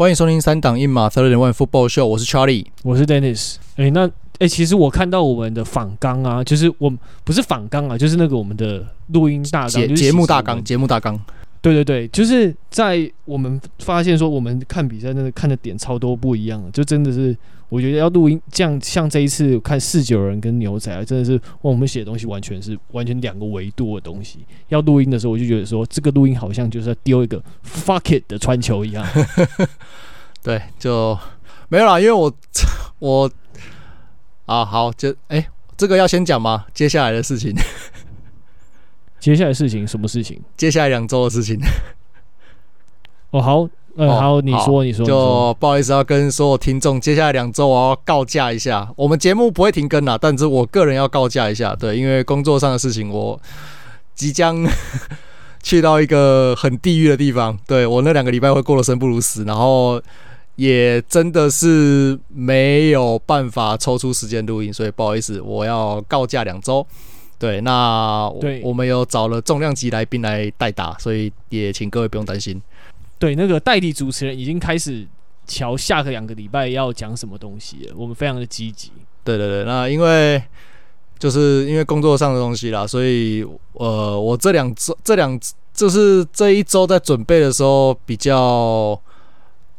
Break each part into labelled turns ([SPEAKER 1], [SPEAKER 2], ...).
[SPEAKER 1] 欢迎收听三档硬马 Third and One Football Show，我是 Charlie，
[SPEAKER 2] 我是 Dennis。哎、欸，那哎、欸，其实我看到我们的访纲啊，就是我不是访纲啊，就是那个我们的录音大纲，节
[SPEAKER 1] 节目大纲，节目大纲。
[SPEAKER 2] 对对对，就是在我们发现说，我们看比赛那个看的点超多不一样的，就真的是我觉得要录音，这样像这一次看四九人跟牛仔啊，真的是我们写的东西完全是完全两个维度的东西。要录音的时候，我就觉得说，这个录音好像就是要丢一个 fuck it 的传球一样。
[SPEAKER 1] 对，就没有啦，因为我 我啊好，就哎，这个要先讲吗？接下来的事情。
[SPEAKER 2] 接下来的事情什么事情？
[SPEAKER 1] 接下来两周的事情。
[SPEAKER 2] 哦，好，嗯，哦、好，你说，你说，
[SPEAKER 1] 就不好意思要跟所有听众，接下来两周我要告假一下。我们节目不会停更啦，但是我个人要告假一下，对，因为工作上的事情，我即将 去到一个很地狱的地方。对，我那两个礼拜会过得生不如死，然后也真的是没有办法抽出时间录音，所以不好意思，我要告假两周。对，那对我们有找了重量级来宾来代打，所以也请各位不用担心。
[SPEAKER 2] 对，那个代理主持人已经开始瞧下个两个礼拜要讲什么东西了，我们非常的积极。
[SPEAKER 1] 对对对，那因为就是因为工作上的东西啦，所以呃，我这两周这两就是这一周在准备的时候比较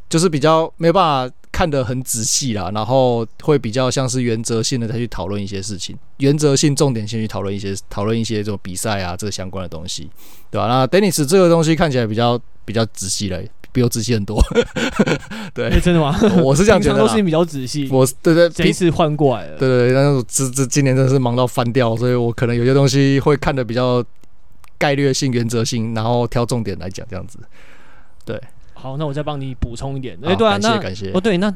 [SPEAKER 1] 就是比较没有办法。看得很仔细啦，然后会比较像是原则性的再去讨论一些事情，原则性、重点先去讨论一些讨论一些这种比赛啊，这个相关的东西，对吧？那 Dennis 这个东西看起来比较比较仔细了，比我仔细很多。对、
[SPEAKER 2] 欸，真的吗？
[SPEAKER 1] 我是这样觉得，
[SPEAKER 2] 都是比较仔细。
[SPEAKER 1] 我对对，
[SPEAKER 2] 这一次换过来了。
[SPEAKER 1] 对对，但是这这今年真的是忙到翻掉，所以我可能有些东西会看得比较概略性、原则性，然后挑重点来讲，这样子。对。
[SPEAKER 2] 好，那我再帮你补充一点。哎，对啊，那
[SPEAKER 1] 感谢。
[SPEAKER 2] 哦，对，那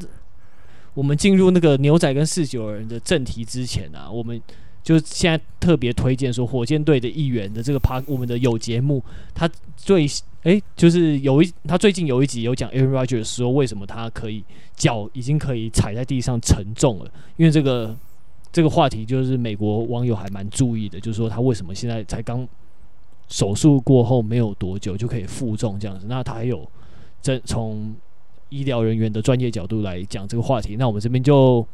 [SPEAKER 2] 我们进入那个牛仔跟四九人的正题之前啊，我们就现在特别推荐说，火箭队的一员的这个趴，我们的有节目，他最哎，就是有一他最近有一集有讲 Aaron Rodgers 说，为什么他可以脚已经可以踩在地上沉重了，因为这个这个话题就是美国网友还蛮注意的，就是说他为什么现在才刚手术过后没有多久就可以负重这样子，那他还有。这从医疗人员的专业角度来讲这个话题，那我们这边就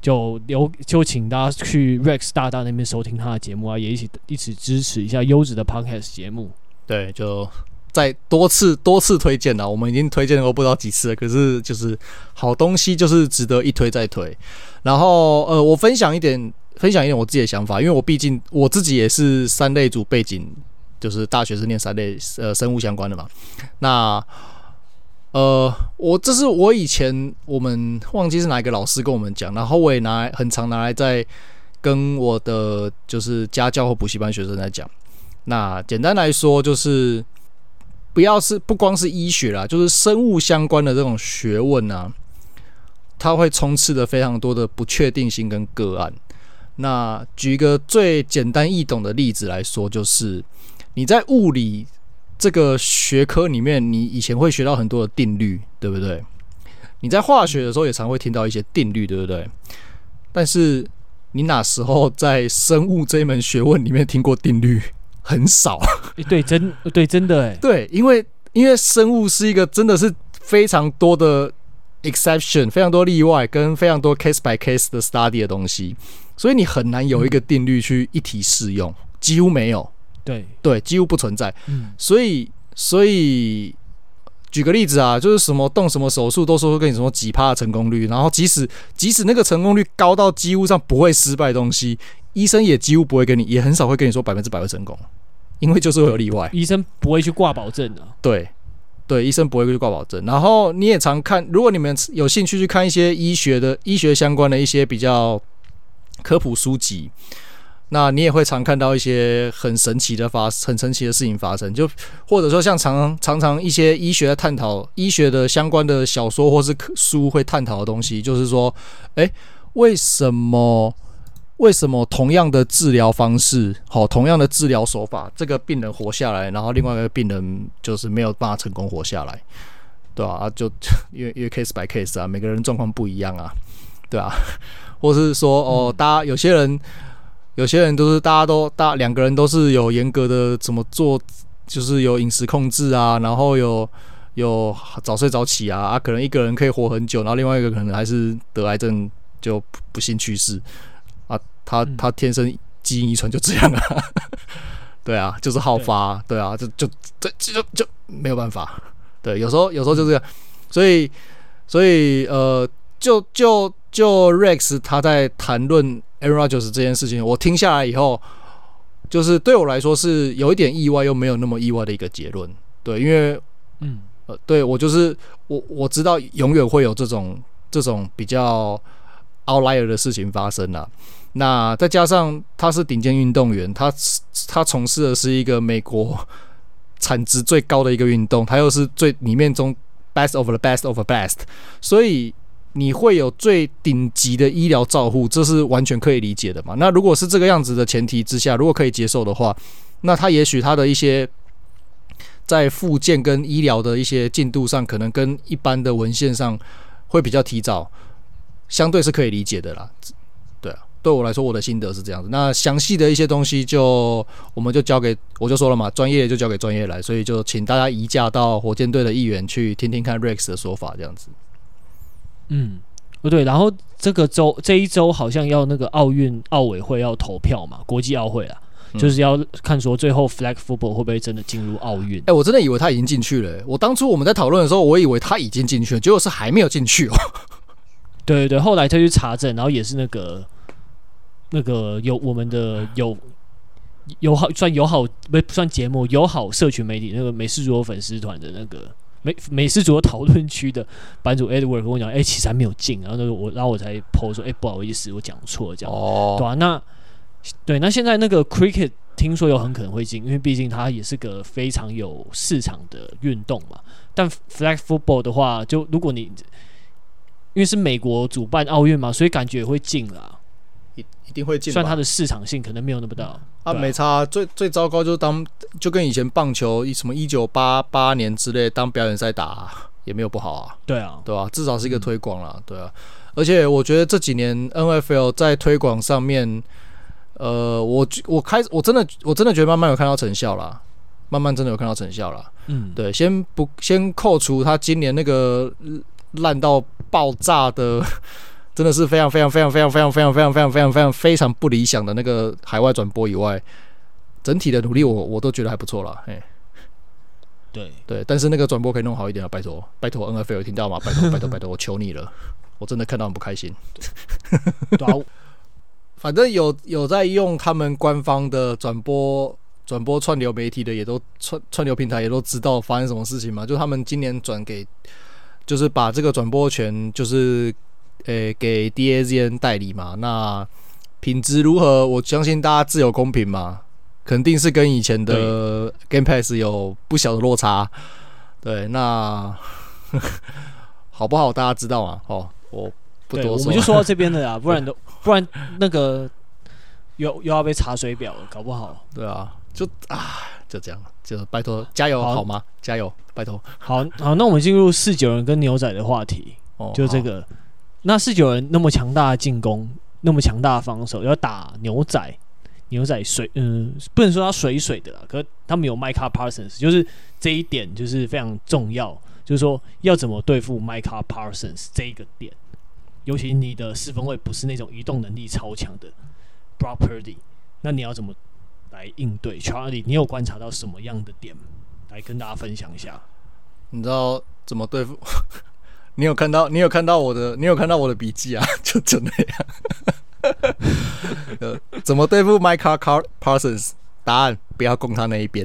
[SPEAKER 2] 就留就请大家去 Rex 大大那边收听他的节目啊，也一起一起支持一下优质的 Podcast 节目。
[SPEAKER 1] 对，就再多次多次推荐了，我们已经推荐过不知道几次了，可是就是好东西就是值得一推再推。然后呃，我分享一点分享一点我自己的想法，因为我毕竟我自己也是三类组背景，就是大学是念三类呃生物相关的嘛，那。呃，我这是我以前我们忘记是哪一个老师跟我们讲，然后我也拿来很常拿来在跟我的就是家教或补习班学生在讲。那简单来说就是，不要是不光是医学啦，就是生物相关的这种学问啊，它会充斥着非常多的不确定性跟个案。那举一个最简单易懂的例子来说，就是你在物理。这个学科里面，你以前会学到很多的定律，对不对？你在化学的时候也常会听到一些定律，对不对？但是你哪时候在生物这一门学问里面听过定律？很少。
[SPEAKER 2] 对，真对，真的哎。
[SPEAKER 1] 对，因为因为生物是一个真的是非常多的 exception，非常多例外，跟非常多 case by case 的 study 的东西，所以你很难有一个定律去一体适用，几乎没有。
[SPEAKER 2] 对
[SPEAKER 1] 对，几乎不存在。嗯，所以所以举个例子啊，就是什么动什么手术，都说会跟你说几趴的成功率，然后即使即使那个成功率高到几乎上不会失败的东西，医生也几乎不会跟你，也很少会跟你说百分之百会成功，因为就是会有例外。
[SPEAKER 2] 医生不会去挂保证的。
[SPEAKER 1] 对对，医生不会去挂保证。然后你也常看，如果你们有兴趣去看一些医学的医学相关的一些比较科普书籍。那你也会常看到一些很神奇的发，很神奇的事情发生，就或者说像常常常一些医学的探讨，医学的相关的小说或是书会探讨的东西，就是说，诶，为什么为什么同样的治疗方式，好，同样的治疗手法，这个病人活下来，然后另外一个病人就是没有办法成功活下来，对吧？啊，就因为因为 case by case 啊，每个人状况不一样啊，对啊，或是说哦，大家有些人。有些人都是大家都大两个人都是有严格的怎么做，就是有饮食控制啊，然后有有早睡早起啊啊，可能一个人可以活很久，然后另外一个可能还是得癌症就不幸去世。啊，他他天生基因遗传就这样啊，对啊，就是好发，对。啊，就就这就就就没有办法，对，有时候有时候就这样，所以所以呃，就就就 Rex 他在谈论 Aaron Rodgers 这件事情，我听下来以后。就是对我来说是有一点意外，又没有那么意外的一个结论。对，因为，嗯，呃，对我就是我我知道永远会有这种这种比较 outlier 的事情发生啊。那再加上他是顶尖运动员，他他从事的是一个美国 产值最高的一个运动，他又是最里面中 best of the best of the best，所以。你会有最顶级的医疗照护，这是完全可以理解的嘛？那如果是这个样子的前提之下，如果可以接受的话，那他也许他的一些在复健跟医疗的一些进度上，可能跟一般的文献上会比较提早，相对是可以理解的啦。对啊，对我来说，我的心得是这样子。那详细的一些东西就我们就交给我就说了嘛，专业就交给专业来，所以就请大家移驾到火箭队的议员去听听看 Rex 的说法，这样子。
[SPEAKER 2] 嗯，不对，然后这个周这一周好像要那个奥运奥委会要投票嘛，国际奥会啊，嗯、就是要看说最后 flag football 会不会真的进入奥运？哎、
[SPEAKER 1] 欸，我真的以为他已经进去了。我当初我们在讨论的时候，我以为他已经进去了，结果是还没有进去哦。
[SPEAKER 2] 对对对，后来他去查证，然后也是那个那个有我们的有友好算友好不算节目友好社群媒体那个美式足球粉丝团的那个。美美式足球讨论区的版主 Edward 跟我讲，哎、欸，其实还没有进，然后那个我，然后我才 po 说，哎、欸，不好意思，我讲错了，这样，哦、对啊，那对，那现在那个 Cricket 听说有很可能会进，因为毕竟它也是个非常有市场的运动嘛。但 Flag Football 的话，就如果你因为是美国主办奥运嘛，所以感觉也会进啦。
[SPEAKER 1] 一一定会进，
[SPEAKER 2] 虽然它的市场性可能没有那么大。啊，
[SPEAKER 1] 啊没差。最最糟糕就是当就跟以前棒球什么一九八八年之类当表演赛打，啊，也没有不好啊。
[SPEAKER 2] 对啊，
[SPEAKER 1] 对啊，至少是一个推广啦。嗯、对啊，而且我觉得这几年 NFL 在推广上面，呃，我我开始我真的我真的觉得慢慢有看到成效啦，慢慢真的有看到成效了。嗯，对，先不先扣除他今年那个烂到爆炸的。真的是非常非常非常非常非常非常非常非常非常非常非常不理想的那个海外转播以外，整体的努力我我都觉得还不错啦。嘿，
[SPEAKER 2] 对
[SPEAKER 1] 对，但是那个转播可以弄好一点啊，拜托拜托 NFL 听到吗？拜托拜托拜托，我求你了，我真的看到很不开心。反正有有在用他们官方的转播转播串流媒体的，也都串串流平台也都知道发生什么事情嘛，就他们今年转给，就是把这个转播权就是。诶、欸，给 DAZN 代理嘛？那品质如何？我相信大家自有公平嘛，肯定是跟以前的 Game Pass 有不小的落差。对，那 好不好？大家知道吗？哦，我不多说，
[SPEAKER 2] 我们就说到这边的呀，不然都不然那个又又要被查水表了，搞不好。
[SPEAKER 1] 对啊，就啊，就这样，就拜托加油好，好吗？加油，拜托。
[SPEAKER 2] 好好，那我们进入四九人跟牛仔的话题，哦，就这个。那四九人那么强大的进攻，那么强大的防守，要打牛仔，牛仔水，嗯，不能说他水水的啦，可他们有 Micah Parsons，就是这一点就是非常重要，就是说要怎么对付 Micah Parsons 这一个点，尤其你的四分位不是那种移动能力超强的 Property，那你要怎么来应对 Charlie？你有观察到什么样的点来跟大家分享一下？
[SPEAKER 1] 你知道怎么对付？你有看到？你有看到我的？你有看到我的笔记啊？就就那样。呃，怎么对付 Micah Parsons？答案不要攻他那一边。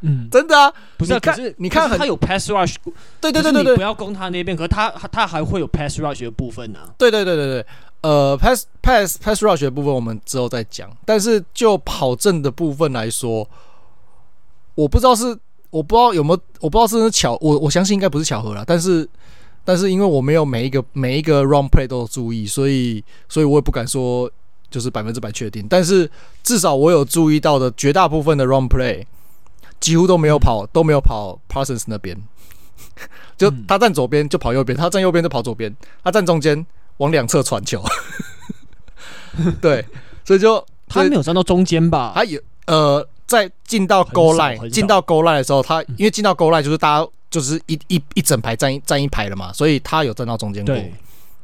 [SPEAKER 1] 嗯，真的啊，
[SPEAKER 2] 不是？可是你看，他有 pass rush。
[SPEAKER 1] 对对对对对，
[SPEAKER 2] 不要攻他那边。可是他他还会有 pass rush 的部分呢。
[SPEAKER 1] 对对对对对，呃，pass pass pass rush 的部分我们之后再讲。但是就跑阵的部分来说，我不知道是。我不知道有没有，我不知道是不是巧，我我相信应该不是巧合啦。但是，但是因为我没有每一个每一个 run play 都有注意，所以，所以我也不敢说就是百分之百确定。但是至少我有注意到的绝大部分的 run play 几乎都没有跑，都没有跑 Parsons 那边。就他站左边就跑右边，他站右边就跑左边，他站中间往两侧传球。对，所以就
[SPEAKER 2] 他没有站到中间吧？
[SPEAKER 1] 他有呃。在进到 goal line，进到 goal line 的时候，他因为进到 goal line 就是大家就是一一一整排站一站一排了嘛，所以他有站到中间过。
[SPEAKER 2] 对，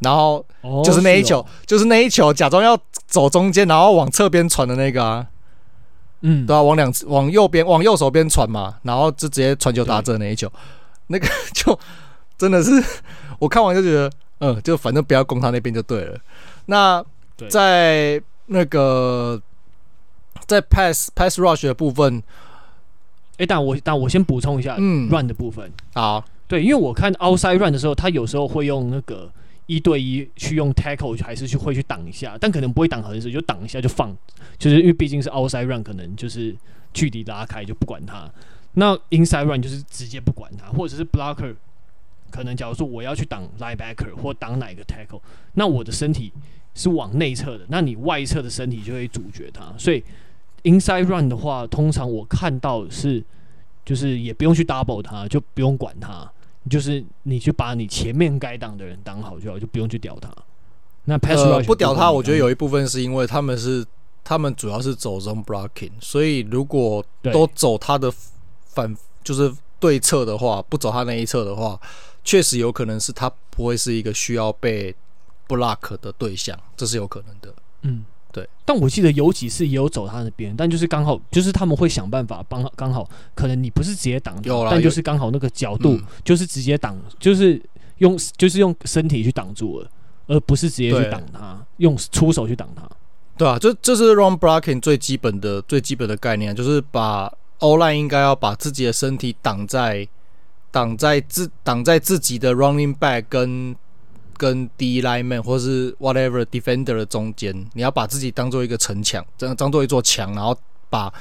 [SPEAKER 1] 然后就是那一球，哦是哦、就是那一球，假装要走中间，然后往侧边传的那个啊，
[SPEAKER 2] 嗯，
[SPEAKER 1] 对啊，往两往右边往右手边传嘛，然后就直接传球打这那一球，那个就真的是 我看完就觉得，嗯，就反正不要攻他那边就对了。那在那个在 pass pass rush 的部分。
[SPEAKER 2] 哎、欸，但我但我先补充一下，嗯，run 的部分，
[SPEAKER 1] 好，
[SPEAKER 2] 对，因为我看 outside run 的时候，他有时候会用那个一对一去用 tackle，还是去会去挡一下，但可能不会挡很死，就挡一下就放，就是因为毕竟是 outside run，可能就是距离拉开就不管他。那 inside run 就是直接不管他，或者是 blocker，可能假如说我要去挡 linebacker 或挡哪个 tackle，那我的身体是往内侧的，那你外侧的身体就会阻绝他，所以。Inside run 的话，通常我看到是，就是也不用去 double 它，就不用管它，就是你去把你前面该挡的人挡好就好，就不用去屌他。那 pass rush
[SPEAKER 1] 不屌他，我觉得有一部分是因为他们是他们主要是走 zone blocking，所以如果都走他的反就是对侧的话，不走他那一侧的话，确实有可能是他不会是一个需要被 block 的对象，这是有可能的。
[SPEAKER 2] 嗯。
[SPEAKER 1] 对，
[SPEAKER 2] 但我记得有几次也有走他那边，但就是刚好，就是他们会想办法帮，刚好可能你不是直接挡，但就是刚好那个角度就是直接挡，就是用就是用身体去挡住了，而不是直接去挡他，用出手去挡他。
[SPEAKER 1] 对啊，这这是 run blocking 最基本的最基本的概念，就是把 O line 应该要把自己的身体挡在挡在自挡在自己的 running back 跟。跟 D lineman 或是 whatever defender 的中间，你要把自己当做一个城墙，这样当做一座墙，然后把，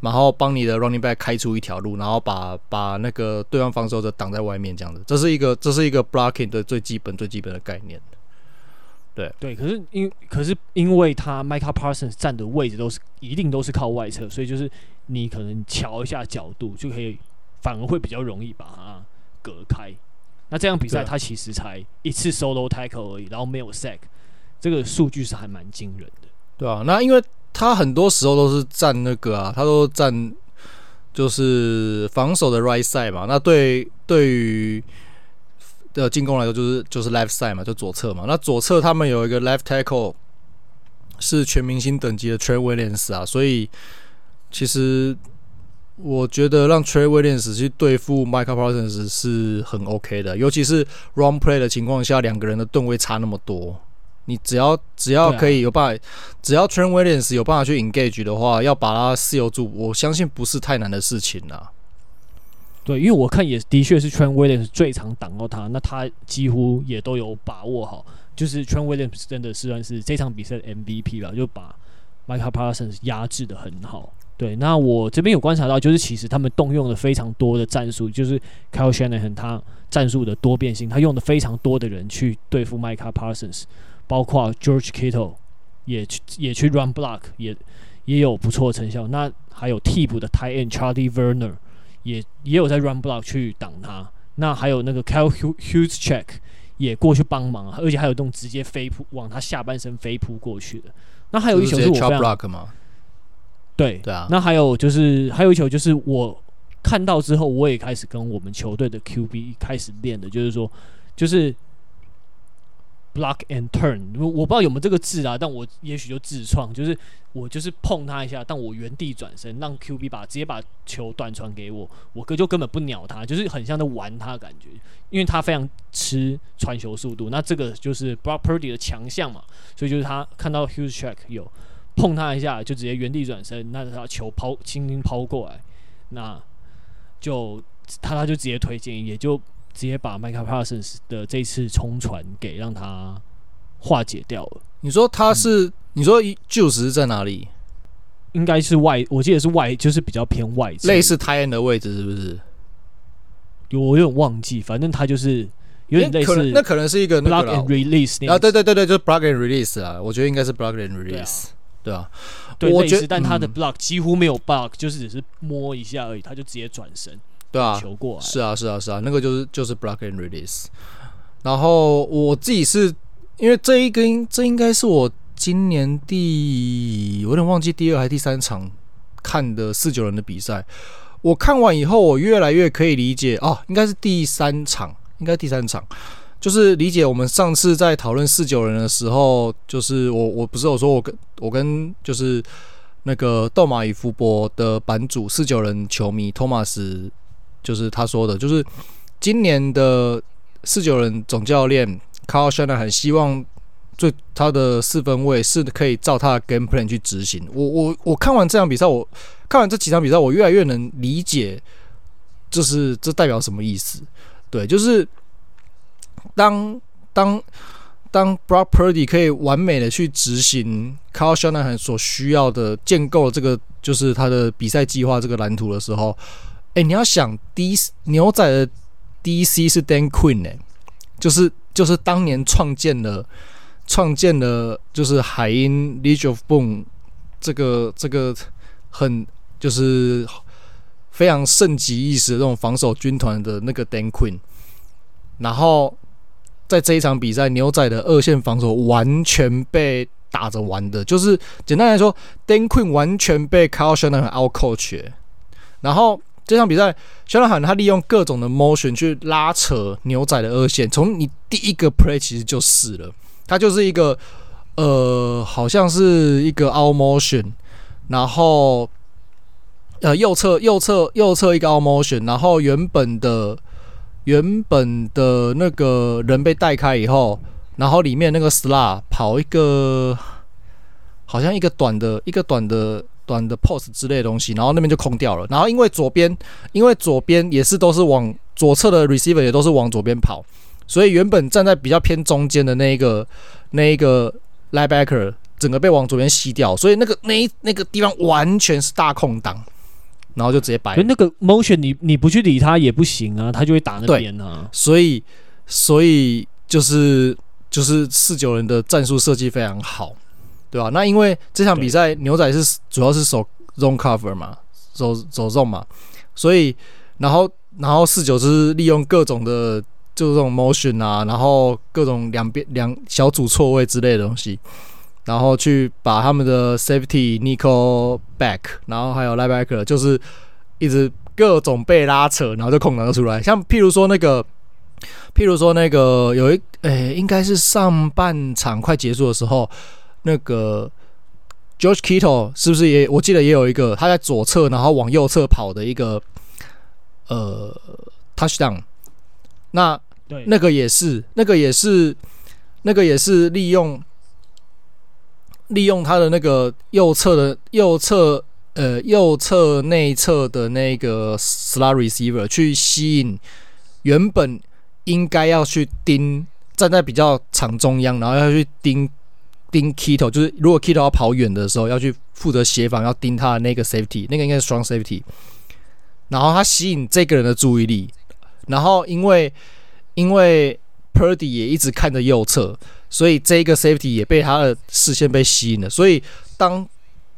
[SPEAKER 1] 然后帮你的 running back 开出一条路，然后把把那个对方防守者挡在外面，这样子，这是一个这是一个 blocking 的最基本最基本的概念。对
[SPEAKER 2] 对，可是因可是因为他 Micah Parsons 站的位置都是一定都是靠外侧，所以就是你可能调一下角度就可以，反而会比较容易把它隔开。那这样比赛，他其实才一次 solo tackle 而已，然后没有 sack，这个数据是还蛮惊人的。
[SPEAKER 1] 对啊，那因为他很多时候都是站那个啊，他都站就是防守的 right side 嘛。那对对于的进攻来说，就是就是 left side 嘛，就左侧嘛。那左侧他们有一个 left tackle 是全明星等级的 Trent Williams 啊，所以其实。我觉得让 Trey Williams 去对付 Michael Parsons 是很 OK 的，尤其是 run play 的情况下，两个人的吨位差那么多，你只要只要可以有办法，只要 Trey Williams 有办法去 engage 的话，要把他自由住，我相信不是太难的事情啦。
[SPEAKER 2] 对，因为我看也的确是 Trey Williams 最常挡到他，那他几乎也都有把握好，就是 Trey Williams 真的是算是这场比赛的 MVP 吧，就把 Michael Parsons 压制的很好。对，那我这边有观察到，就是其实他们动用了非常多的战术，就是 Kyle Shanahan 他战术的多变性，他用的非常多的人去对付 Micah Parsons，包括 George Kittle 也去也去 run block，也也有不错的成效。那还有替补的 tight end Charlie Werner 也也有在 run block 去挡他。那还有那个 Kyle Hughes Check 也过去帮忙，而且还有这种直接飞扑往他下半身飞扑过去的。那还有一球是我非常。对
[SPEAKER 1] 对啊，
[SPEAKER 2] 那还有就是还有一球就是我看到之后，我也开始跟我们球队的 QB 开始练的，就是说就是 block and turn，我我不知道有没有这个字啊，但我也许就自创，就是我就是碰他一下，但我原地转身，让 QB 把直接把球短传给我，我哥就根本不鸟他，就是很像在玩他感觉，因为他非常吃传球速度，那这个就是 Brock Purdy 的强项嘛，所以就是他看到 Huge Check 有。碰他一下就直接原地转身，那他球抛轻轻抛过来，那就他他就直接推进，也就直接把 Micah Parsons 的这次冲传给让他化解掉了。
[SPEAKER 1] 你说他是？嗯、你说 Juice 是在哪里？
[SPEAKER 2] 应该是外，我记得是外，就是比较偏外，
[SPEAKER 1] 类似 tight end 的位置是不是？
[SPEAKER 2] 我有点忘记，反正他就是有点类似、欸。
[SPEAKER 1] 那可能是一个
[SPEAKER 2] block and release
[SPEAKER 1] 啊，对对对对，就是 block and release 啊，我觉得应该是 block and release。对啊，
[SPEAKER 2] 对，我觉得，但他的 block 几乎没有 block，、嗯、就是只是摸一下而已，他就直接转身，
[SPEAKER 1] 对啊，
[SPEAKER 2] 球过来，
[SPEAKER 1] 是啊，是啊，是啊，那个就是就是 block and release。然后我自己是因为这一根，这应该是我今年第，我有点忘记第二还是第三场看的四九人的比赛，我看完以后，我越来越可以理解哦，应该是第三场，应该第三场，就是理解我们上次在讨论四九人的时候，就是我我不是有说我跟我跟就是那个斗马与福伯的版主四九人球迷托马斯，就是他说的，就是今年的四九人总教练 Kyle Shanahan 很希望。最他的四分卫是可以照他的 game plan 去执行。我我我看完这场比赛，我看完这几场比赛，我越来越能理解，就是这代表什么意思。对，就是当当当 Brock Purdy 可以完美的去执行 Kyle Shanahan 所需要的建构这个就是他的比赛计划这个蓝图的时候，哎，你要想 D 牛仔的 DC 是 Dan Quinn 哎、就是就是当年创建了。创建了就是海鹰 Legion of Boom 这个这个很就是非常盛极一时的这种防守军团的那个 Dan Quinn，然后在这一场比赛，牛仔的二线防守完全被打着玩的，就是简单来说，Dan Quinn 完全被 Kyle Shanahan out coach，然后这场比赛肖纳喊他利用各种的 motion 去拉扯牛仔的二线，从你第一个 play 其实就死了。他就是一个，呃，好像是一个 out motion，然后，呃，右侧右侧右侧一个 out motion，然后原本的原本的那个人被带开以后，然后里面那个 slot 跑一个，好像一个短的一个短的短的 pose 之类的东西，然后那边就空掉了。然后因为左边因为左边也是都是往左侧的 receiver 也都是往左边跑。所以原本站在比较偏中间的那一个那一个 linebacker 整个被往左边吸掉，所以那个那那个地方完全是大空档，然后就直接摆。
[SPEAKER 2] 那个 motion 你你不去理他也不行啊，他就会打那边啊。
[SPEAKER 1] 所以所以就是就是四九人的战术设计非常好，对吧？那因为这场比赛牛仔是主要是守 zone cover 嘛，守守 zone 嘛，所以然后然后四九是利用各种的。就是这种 motion 啊，然后各种两边两小组错位之类的东西，然后去把他们的 safety nickel back，然后还有 linebacker，就是一直各种被拉扯，然后就空档就出来。像譬如说那个，譬如说那个有一诶、欸，应该是上半场快结束的时候，那个 George Kittle 是不是也？我记得也有一个他在左侧，然后往右侧跑的一个呃 touchdown，那。
[SPEAKER 2] 对，
[SPEAKER 1] 那个也是，那个也是，那个也是利用利用他的那个右侧的右侧呃右侧内侧的那个 slot receiver 去吸引原本应该要去盯站在比较场中央，然后要去盯盯 Kito，就是如果 Kito 要跑远的时候，要去负责协防，要盯他的那个 safety，那个应该是 strong safety，然后他吸引这个人的注意力，然后因为。因为 Purdy 也一直看着右侧，所以这个 Safety 也被他的视线被吸引了。所以当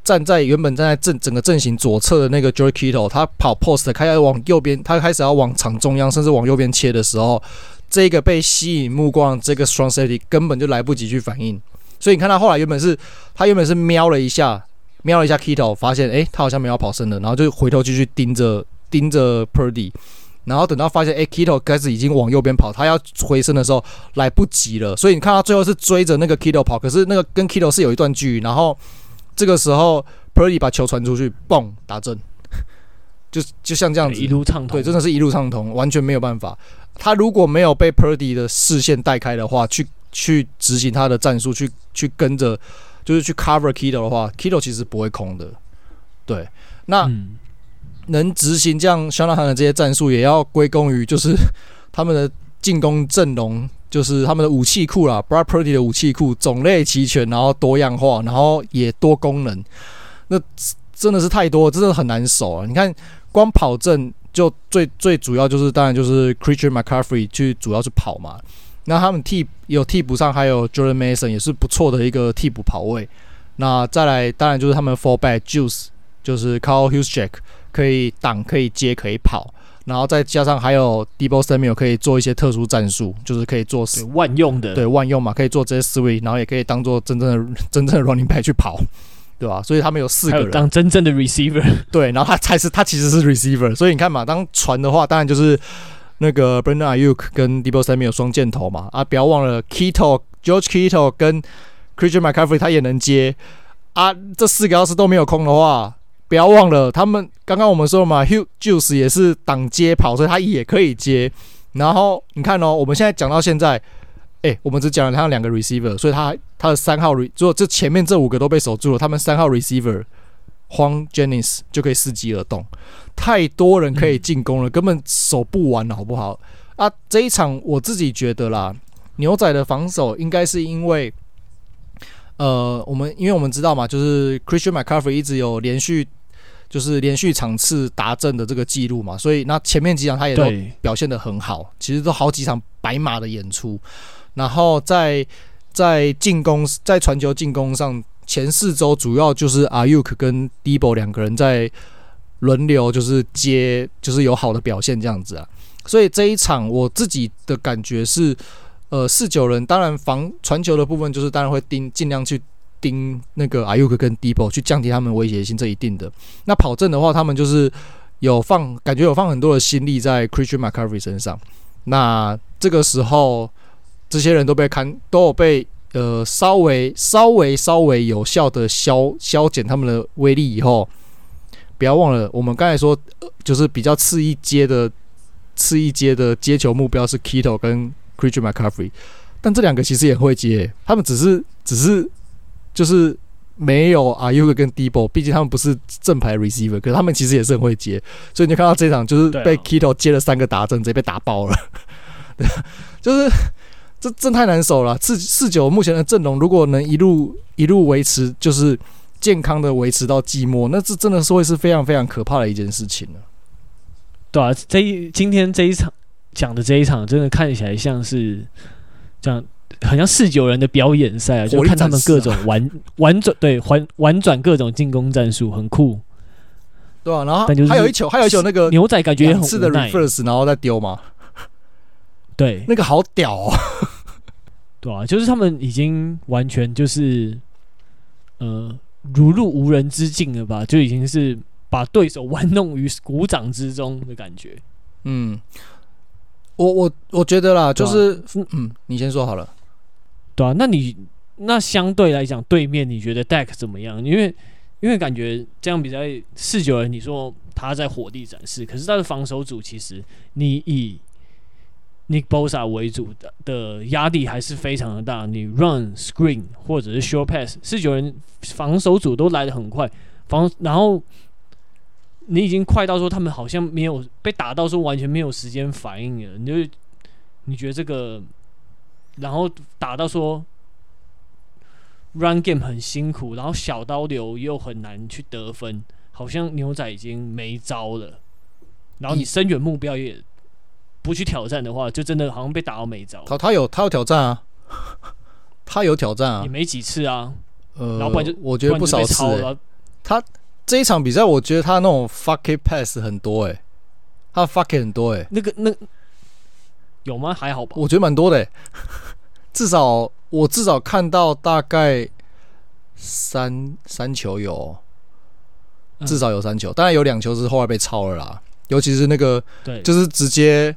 [SPEAKER 1] 站在原本站在正整个阵型左侧的那个 George Kittle，他跑 Post 开始往右边，他开始要往场中央，甚至往右边切的时候，这个被吸引目光，这个 Strong Safety 根本就来不及去反应。所以你看他后来原本是，他原本是瞄了一下，瞄了一下 Kittle，发现诶，他好像没有跑身了，然后就回头继续盯着盯着 Purdy。然后等到发现，哎，Kittle 开始已经往右边跑，他要回身的时候来不及了。所以你看他最后是追着那个 Kittle 跑，可是那个跟 Kittle 是有一段距离。然后这个时候 Purdy 把球传出去，嘣，打正，就就像这样子，
[SPEAKER 2] 一路畅通。
[SPEAKER 1] 对，真的是一路畅通，完全没有办法。他如果没有被 Purdy 的视线带开的话，去去执行他的战术，去去跟着，就是去 cover Kittle 的话，Kittle 其实不会空的。对，那。嗯能执行这样相当的这些战术，也要归功于就是 他们的进攻阵容，就是他们的武器库啦。Brock Purdy 的武器库种类齐全，然后多样化，然后也多功能。那真的是太多，真的很难守啊！你看，光跑阵就最最主要就是，当然就是 Christian McCaffrey 去主要是跑嘛。那他们替有替补上还有 Jordan Mason 也是不错的一个替补跑位。那再来，当然就是他们 Fullback Juice，就是 Kyle Juszczyk 可以挡，可以接，可以跑，然后再加上还有 Deebo Samuel 可以做一些特殊战术，就是可以做
[SPEAKER 2] 万用的，
[SPEAKER 1] 对万用嘛，可以做这些思维，然后也可以当做真正的 真正的 running back 去跑。对吧？所以他们有四个人。
[SPEAKER 2] 当真正的 receiver，
[SPEAKER 1] 对，然后他才是他其实是 receiver，所以你看嘛，当传的话，当然就是那个 Brandon Aiyuk 跟 Deebo Samuel 双箭头嘛。啊，不要忘了 Kittle George Kittle 跟 Christian McCaffrey 他也能接。啊，这四个要是都没有空的话，不要忘了他们刚刚我们说了嘛，Hugh Juice 也是挡接跑，所以他也可以接。然后你看哦，我们现在讲到现在。哎、我们只讲了他两个 receiver，所以他他的三号 re，如果这前面这五个都被守住了，他们三号 receiver 荒 Jennings 就可以伺机而动，太多人可以进攻了，根本守不完了，好不好？啊，这一场我自己觉得啦，牛仔的防守应该是因为，呃，我们因为我们知道嘛，就是 Christian McCaffrey 一直有连续就是连续场次达阵的这个记录嘛，所以那前面几场他也都表现得很好，其实都好几场白马的演出。然后在在进攻在传球进攻上，前四周主要就是 Ayuk 跟 Deebo 两个人在轮流，就是接，就是有好的表现这样子啊。所以这一场我自己的感觉是，呃，四九人当然防传球的部分就是当然会盯，尽量去盯那个 Ayuk 跟 Debo 去降低他们威胁性，这一定的。那跑阵的话，他们就是有放感觉有放很多的心力在 Christian McCaffrey 身上。那这个时候。这些人都被看，都有被呃稍微稍微稍微有效的消消减他们的威力以后，不要忘了我们刚才说，就是比较次一阶的次一阶的接球目标是 Kittle 跟 Christian McCaffrey，但这两个其实也会接，他们只是只是就是没有 Aiyuk 跟 Deebo，毕竟他们不是正牌 receiver，可是他们其实也是很会接，所以你就看到这场就是被 Kittle 接了三个达阵，直接被打爆了，对，就是。这真太难守了。四四九目前的阵容，如果能一路一路维持，就是健康的维持到季末，那这真的是会是非常非常可怕的一件事情了。
[SPEAKER 2] 对啊，这一今天这一场讲的这一场，真的看起来像是这样，很像四九人的表演赛啊，就看他们各种玩 玩转，对，玩玩转各种进攻战术，很酷。
[SPEAKER 1] 对啊，然后还有一球，还有一球那个
[SPEAKER 2] 牛仔感觉也很
[SPEAKER 1] 是的 reverse，然后再丢嘛？
[SPEAKER 2] 对，
[SPEAKER 1] 那个好屌哦，
[SPEAKER 2] 对啊，就是他们已经完全就是，呃，如入无人之境了吧？就已经是把对手玩弄于股掌之中的感觉。
[SPEAKER 1] 嗯，我我我觉得啦，就是、啊、嗯，你先说好了。
[SPEAKER 2] 对啊，那你那相对来讲，对面你觉得 Dak 怎么样？因为因为感觉这样比赛四九人，你说他在火力展示，可是他的防守组其实你以 Nick Bosa 为主的的压力还是非常的大，你 run screen 或者是 short pass，四九人防守组都来得很快，防然后你已经快到说他们好像没有被打到说完全没有时间反应了，你就你觉得这个，然后打到说 run game 很辛苦，然后小刀流又很难去得分，好像牛仔已经没招了，然后你深远目标也。不去挑战的话，就真的好像被打到没招。
[SPEAKER 1] 他他有他有挑战啊，他有挑战啊，
[SPEAKER 2] 也没几次啊。
[SPEAKER 1] 呃，老板就我觉得不少次、欸。他这一场比赛，我觉得他那种 fuck it pass 很多哎、欸，他 fuck it 很多哎、欸。
[SPEAKER 2] 那个那有吗？还好吧。
[SPEAKER 1] 我觉得蛮多的、欸，至少我至少看到大概三三球有，至少有三球，当然有两球是后来被超了啦。尤其是那个，对，就是直接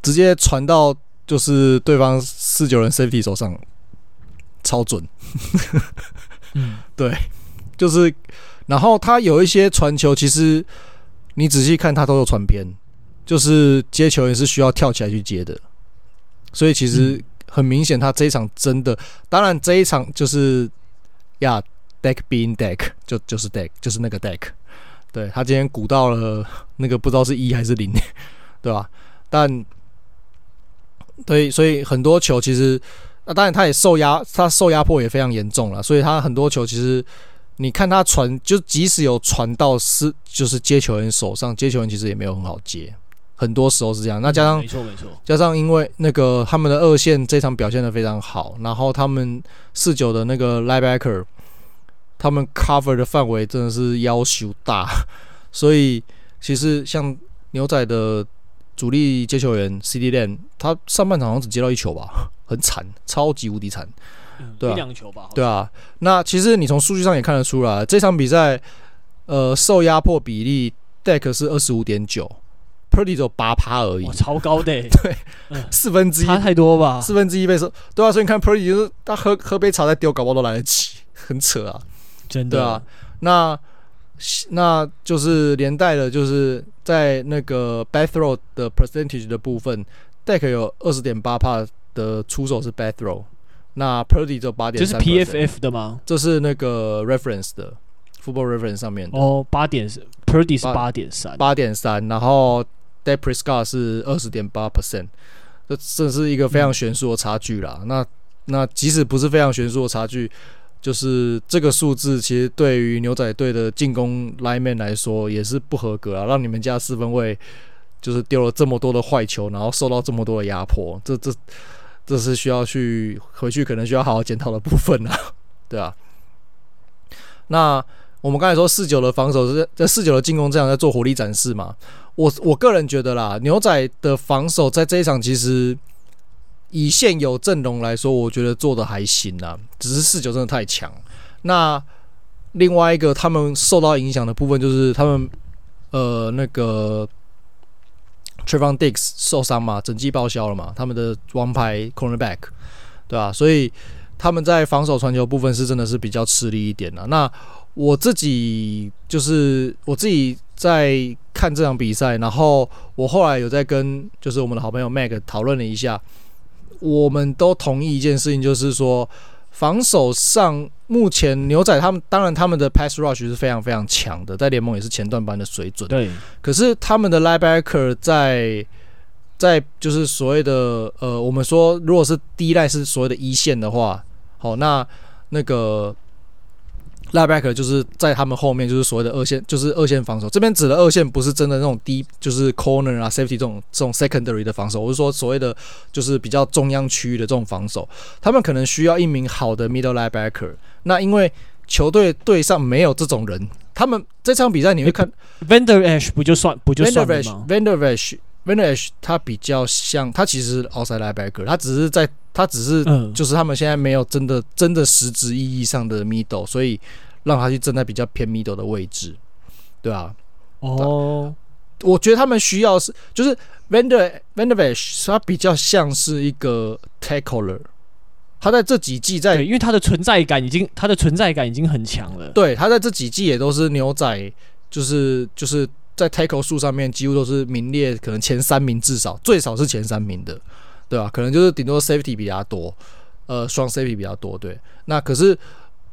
[SPEAKER 1] 直接传到就是对方四九人 safety 手上，超准。嗯，对，就是，然后他有一些传球，其实你仔细看，他都有传偏，就是接球也是需要跳起来去接的，所以其实很明显，他这一场真的，当然这一场就是呀，deck being deck 就就是 deck 就是那个 deck，。对，他今天鼓到了那个不知道是一还是零，对吧？但对，所以很多球其实，那当然他也受压，他受压迫也非常严重了。所以他很多球其实，你看他传，就即使有传到是就是接球人手上，接球人其实也没有很好接，很多时候是这样。那加上
[SPEAKER 2] 没错没错，
[SPEAKER 1] 加上因为那个他们的二线这场表现的非常好，然后他们四九的那个 linebacker。他们 cover 的范围真的是要求大，所以其实像牛仔的主力接球员 CeeDee Lamb，他上半场好像只接到一球吧，很惨，超级无敌惨。对啊，
[SPEAKER 2] 一两球吧，
[SPEAKER 1] 对啊。那其实你从数据上也看得出来，这场比赛，呃，受压迫比例 Deck 是二十五点九，Purdy 只有八趴而已，
[SPEAKER 2] 超高的，
[SPEAKER 1] 对，四分之一，
[SPEAKER 2] 差太多吧？
[SPEAKER 1] 四分之一倍数，对啊，所以你看 Purdy 就是他喝喝杯茶再丢，搞不好都来得及，很扯啊，
[SPEAKER 2] 真的，
[SPEAKER 1] 对啊。那那就是连带的，就是在那个 bad throw 的 percentage 的部分，Deck 有二十点八帕的出手是 bad throw，那 Purdy 只有八点，
[SPEAKER 2] 这是 PFF 的吗？
[SPEAKER 1] 这是那个 reference 的 Football Reference 上面的。
[SPEAKER 2] 哦，八点是 Purdy 是八点三，
[SPEAKER 1] 八点三，然后 Dak Prescott 是二十点八 percent，这这是一个非常悬殊的差距啦。嗯、那那即使不是非常悬殊的差距。就是这个数字，其实对于牛仔队的进攻 lineman 来说也是不合格啊！让你们家四分卫就是丢了这么多的坏球，然后受到这么多的压迫，这这这是需要去回去可能需要好好检讨的部分啊，对啊。那我们刚才说四九的防守是在四九的进攻这样在做火力展示嘛？我我个人觉得啦，牛仔的防守在这一场其实。以现有阵容来说，我觉得做的还行啦，只是四九真的太强。那另外一个他们受到影响的部分，就是他们呃那个 Trevon Diggs 受伤嘛，整季报销了嘛，他们的王牌 Cornerback，对吧、啊？所以他们在防守传球部分是真的是比较吃力一点的。那我自己就是我自己在看这场比赛，然后我后来有在跟就是我们的好朋友 Mac 讨论了一下。我们都同意一件事情，就是说，防守上目前牛仔他们当然他们的 pass rush 是非常非常强的，在联盟也是前段班的水准。
[SPEAKER 2] 对。
[SPEAKER 1] 可是他们的 linebacker 在在就是所谓的呃，我们说如果是第一代是所谓的一线的话，好，那那个。Linebacker 就是在他们后面，就是所谓的二线，就是二线防守。这边指的二线不是真的那种低，就是 corner 啊、safety 这种这种 secondary 的防守，我是说所谓的就是比较中央区域的这种防守。他们可能需要一名好的 middle linebacker。那因为球队队上没有这种人，他们这场比赛你会看
[SPEAKER 2] Vander Esch 不就算不就算了吗
[SPEAKER 1] ？Vander Esch 他比较像，他其实是 outside linebacker，他只是在，他只是就是他们现在没有真的真的实质意义上的 middle，所以。让他去站在比较偏 middle 的位置，对啊。
[SPEAKER 2] 哦，
[SPEAKER 1] 我觉得他们需要是，就是 Vander Vander Esch 他比较像是一个 tackler，他在这几季在，
[SPEAKER 2] 因为他的存在感已经，他的存在感已经很强了。
[SPEAKER 1] 对，他在这几季也都是牛仔，就是就是在 tackle 数上面几乎都是名列可能前三名，至少最少是前三名的，对吧？可能就是顶多 safety 比较多，呃，双 safety 比较多，对。那可是。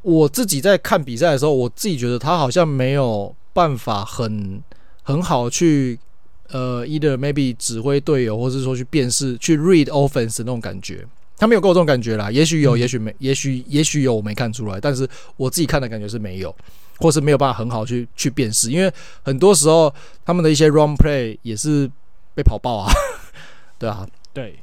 [SPEAKER 1] 我自己在看比赛的时候，我自己觉得他好像没有办法很很好去呃，either maybe 指挥队友，或者说去辨识、去 read offense 的那种感觉，他没有给我这种感觉啦。也许有，也许没，也许也许有，我没看出来。但是我自己看的感觉是没有，或是没有办法很好去去辨识，因为很多时候他们的一些 run play 也是被跑爆啊，对啊，
[SPEAKER 2] 对。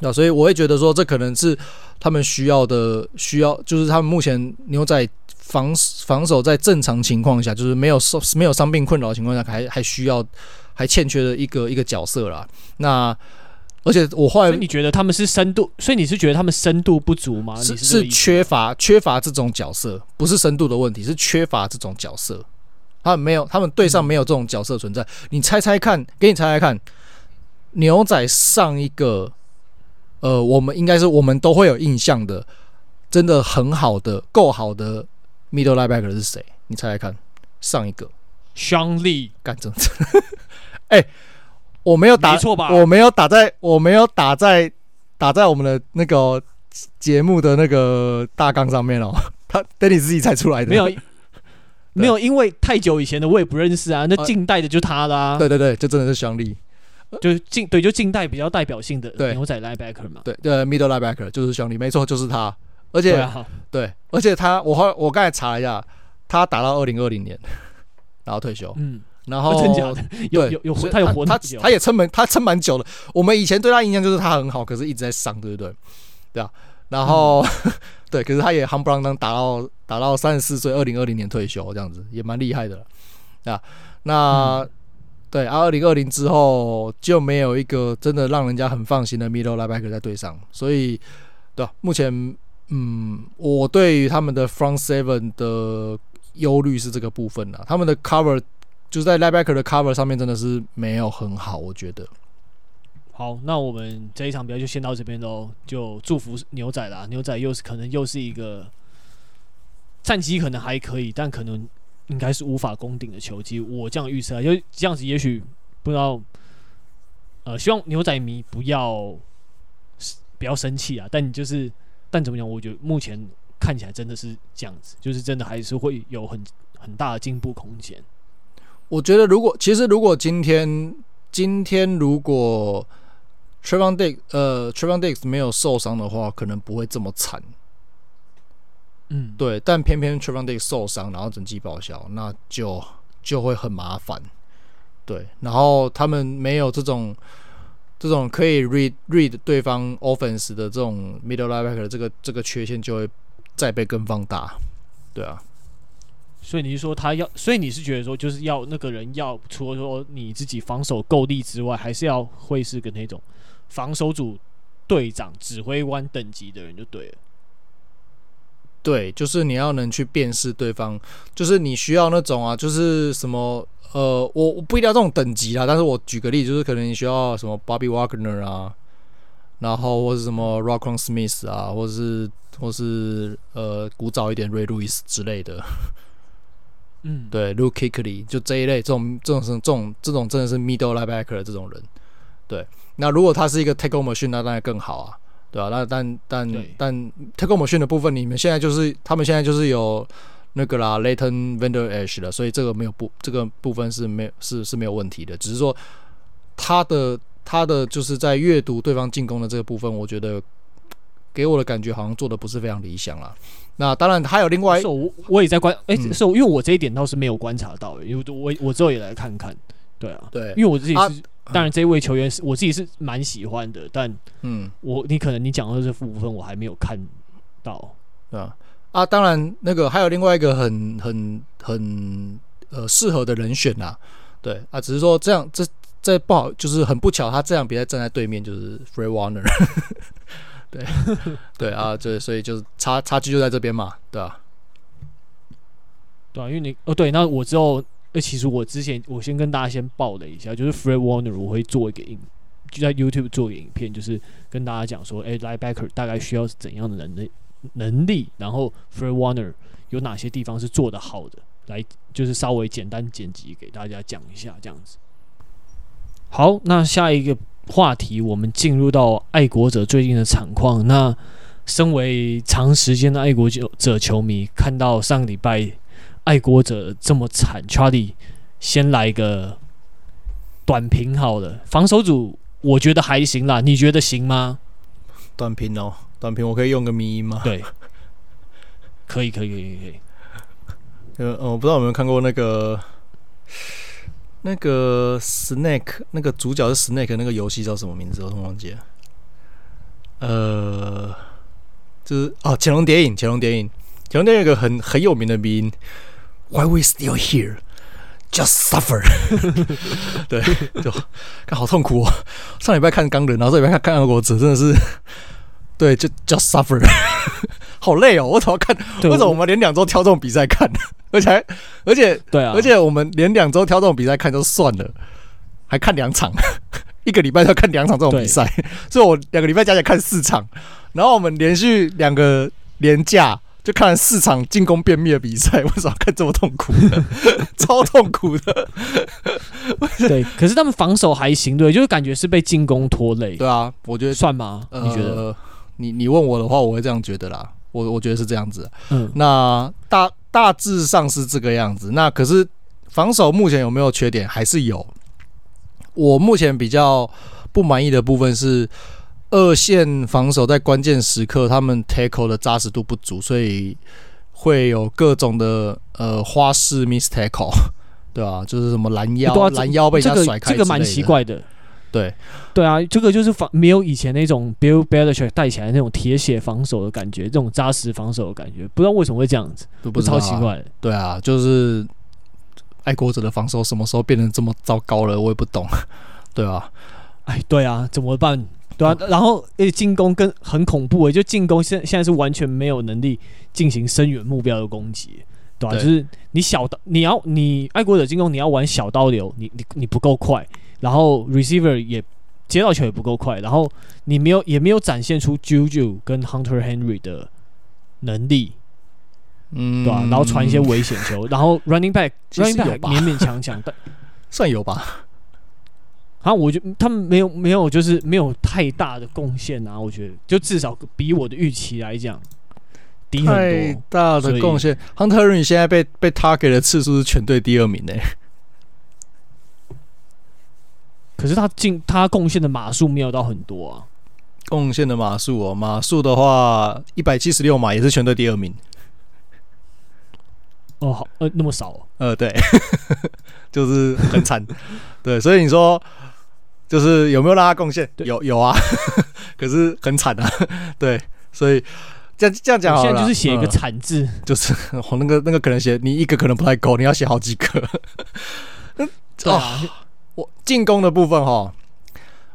[SPEAKER 1] 那所以我会觉得说，这可能是他们需要的，需要就是他们目前牛仔防防守在正常情况下，就是没有受没有伤病困扰的情况下，还还需要还欠缺的一个一个角色啦。那而且我后来
[SPEAKER 2] 你觉得他们是深度，所以你是觉得他们深度不足吗？
[SPEAKER 1] 是
[SPEAKER 2] 是，
[SPEAKER 1] 缺乏缺乏这种角色，不是深度的问题，是缺乏这种角色。他们没有，他们队上没有这种角色存在。你猜猜看，给你猜猜看，牛仔上一个。呃，我们应该是我们都会有印象的，真的很好的、够好的 middle linebacker 是谁？你猜猜看，上一个
[SPEAKER 2] ，Sean Lee
[SPEAKER 1] 干正，哎、欸，我没有打错吧？我没有打在，我没有打在打在我们的那个节目的那个大纲上面哦。他等你自己猜出来的，
[SPEAKER 2] 没有，没有，因为太久以前的我也不认识啊。那近代的就他啦、啊，
[SPEAKER 1] 对对对，就真的是 Sean Lee。
[SPEAKER 2] 就近对，就近代比较代表性的牛仔 linebacker 嘛，
[SPEAKER 1] 对，对，middle linebacker 就是兄弟，没错，就是他，而且对，而且他，我后我刚才查了一下，他打到二零二零年，然后退休，
[SPEAKER 2] 嗯，
[SPEAKER 1] 然后
[SPEAKER 2] 真假的，有有有，他有活
[SPEAKER 1] 他他也撑蛮他撑蛮久了，我们以前对他印象就是他很好，可是一直在伤，对不对？对啊，然后、嗯、对，可是他也夯不啷当打到打到三十四岁，二零二零年退休这样子，也蛮厉害的了，啊，那。嗯对，二零二零之后就没有一个真的让人家很放心的 middle linebacker 在队上，所以对吧？目前嗯，我对于他们的 front seven 的忧虑是这个部分啊，他们的 cover 就是在 linebacker 的 cover 上面真的是没有很好，我觉得。
[SPEAKER 2] 好，那我们这一场比赛就先到这边喽，就祝福牛仔啦，牛仔又是可能又是一个战绩可能还可以，但可能应该是无法攻顶的球季，我这样预测，就这样子，也许不知道，呃，希望牛仔迷不要不要生气啊，但你就是。但怎么讲？我觉得目前看起来真的是这样子，就是真的还是会有很很大的进步空间。
[SPEAKER 1] 我觉得，如果其实如果今天今天如果 Trevon Diggs 呃 Trevon Diggs 没有受伤的话，可能不会这么惨。
[SPEAKER 2] 嗯，
[SPEAKER 1] 对。但偏偏 Trevon Diggs 受伤，然后整季报销，那就就会很麻烦。对。然后他们没有这种。这种可以 read read 对方 offense 的这种 middle linebacker 这个这个缺陷就会再被更放大，对啊。
[SPEAKER 2] 所以你是说他要，所以你是觉得说就是要那个人要除了说你自己防守够力之外，还是要会是个那种防守组队长指挥官等级的人就对了。
[SPEAKER 1] 对，就是你要能去辨识对方，就是你需要那种啊，就是什么。呃，我我不一定要这种等级啦，但是我举个例，就是可能你需要什么 Bobby Wagner 啊，然后或是什么 Rockon Smith 啊，或是或是呃古早一点 Ray Lewis 之类的，
[SPEAKER 2] 嗯，
[SPEAKER 1] 对，Luke Kuechly 就这一类，这种这种是这种这种真的是 Middle Linebacker 的这种人，对，那如果他是一个 Tackle Machine，那当然更好啊，对吧、啊？那但但但 Tackle Machine 的部分，你们现在就是他们现在就是有。那个啦，Leighton Vander Esch 的，所以这个没有不，这个部分是没有是是没有问题的，只是说他的他的就是在阅读对方进攻的这个部分，我觉得给我的感觉好像做的不是非常理想啦。那当然还有另外，
[SPEAKER 2] 我我也在观，哎、欸，是、嗯，因为我这一点倒是没有观察到，因为我我之后也来看看，对啊，
[SPEAKER 1] 对，
[SPEAKER 2] 因为我自己是，啊、当然这一位球员是我自己是蛮喜欢的，但嗯，我你可能你讲的这部分我还没有看到，
[SPEAKER 1] 对啊。啊，当然，那个还有另外一个很很很呃适合的人选呐，对啊，只是说这样这这不好，就是很不巧，他这样别再站在对面就是 Fred Warner，对 对啊，对，所以就是差差距就在这边嘛，对啊，
[SPEAKER 2] 对啊，因为你哦对，那我之后，呃，其实我之前我先跟大家先报了一下，就是 Fred Warner 我会做一个影，就在 YouTube 做一个影片，就是跟大家讲说，哎，Linebacker 大概需要怎样的能力。能力，然后 Fred Warner 有哪些地方是做得好的？来，就是稍微简单剪辑给大家讲一下，这样子。好，那下一个话题，我们进入到爱国者最近的惨况。那身为长时间的爱国者球迷，看到上个礼拜爱国者这么惨，Charlie 先来一个短评好了。防守组我觉得还行啦，你觉得行吗？
[SPEAKER 1] 短评哦。短评我可以用个迷音吗？
[SPEAKER 2] 对，可以可以可以可以。
[SPEAKER 1] 呃，我不知道有没有看过那个那个 Snake，那个主角是 Snake 那个游戏叫什么名字？我忘记了。呃，就是哦，潜龙谍影，潜龙谍影，潜龙谍影有个很很有名的名，Why we still here? Just suffer。对，就看好痛苦哦。上礼拜看钢人，然后这礼拜看看爱国者，真的是。对，就 just suffer，好累哦！我怎么看？为什么我们连两周挑这种比赛看？而且还，而且，
[SPEAKER 2] 对啊，
[SPEAKER 1] 而且我们连两周挑这种比赛看就算了，还看两场，一个礼拜要看两场这种比赛，所以我两个礼拜加起来看四场。然后我们连续两个连假就看了四场进攻便秘的比赛，为什么看这么痛苦的？超痛苦的。
[SPEAKER 2] 对，可是他们防守还行，对，就是感觉是被进攻拖累。
[SPEAKER 1] 对啊，我觉得
[SPEAKER 2] 算吗？呃、你觉得？
[SPEAKER 1] 你你问我的话，我会这样觉得啦。我我觉得是这样子。
[SPEAKER 2] 嗯，
[SPEAKER 1] 那大大致上是这个样子。那可是防守目前有没有缺点？还是有。我目前比较不满意的部分是二线防守在关键时刻他们 tackle 的扎实度不足，所以会有各种的呃花式 miss tackle，对啊，就是什么拦腰拦腰被人家甩开，
[SPEAKER 2] 这个蛮奇怪的。
[SPEAKER 1] 对，
[SPEAKER 2] 对啊，这个就是防没有以前那种 Bill Belichick 带起来那种铁血防守的感觉，这种扎实防守的感觉，不知道为什么会这样子，
[SPEAKER 1] 都不知道啊，
[SPEAKER 2] 超奇怪的。
[SPEAKER 1] 对啊，就是爱国者的防守什么时候变得这么糟糕了，我也不懂，对啊，
[SPEAKER 2] 哎，对啊，怎么办？对啊，然后诶进攻跟很恐怖诶，就进攻现现在是完全没有能力进行深远目标的攻击，对吧、啊？就是你小刀，你要你爱国者进攻，你要玩小刀流，你你你不够快，然后 receiver 也接到球也不够快，然后你没有也没有展现出 Juju 跟 Hunter Henry 的能力，
[SPEAKER 1] 嗯，
[SPEAKER 2] 对吧、啊？然后传一些危险球，然后 running back running back 勉勉强强，但
[SPEAKER 1] 算有吧。
[SPEAKER 2] 啊，我觉得他们没有没有就是没有太大的贡献啊，我觉得就至少比我的预期来讲低很多。
[SPEAKER 1] 太大的贡献，Hunter Henry 现在被被 target 的次数是全队第二名呢。
[SPEAKER 2] 可是他进他贡献的码数没有到很多啊。
[SPEAKER 1] 贡献的码数哦，码数的话一百七十六码也是全队第二名。
[SPEAKER 2] 哦，好，呃，那么少，
[SPEAKER 1] 呃，对，就是很惨，对，所以你说。就是有没有让他贡献？有有啊，可是很惨啊。对，所以这样这样讲好了，
[SPEAKER 2] 现在就是写一个惨字，
[SPEAKER 1] 嗯、就是我那个那个可能写你一个可能不太够，你要写好几个。
[SPEAKER 2] 对啊，
[SPEAKER 1] 进攻的部分哈，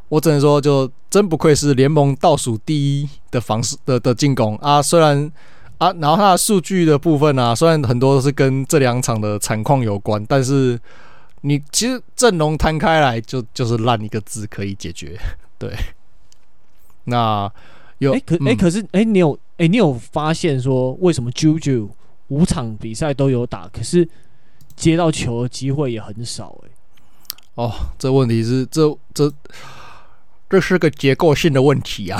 [SPEAKER 1] 我只能说就真不愧是联盟倒数第一的防守的的进攻啊。虽然啊，然后他的数据的部分啊，虽然很多都是跟这两场的惨况有关，但是。你其实阵容摊开来就就是烂一个字可以解决，对。那有哎、
[SPEAKER 2] 欸、可哎、欸、可是哎、欸、你有哎、欸、你有发现说为什么 Juju 五场比赛都有打，可是接到球的机会也很少哎、欸？
[SPEAKER 1] 哦，这问题是这这这是个结构性的问题啊。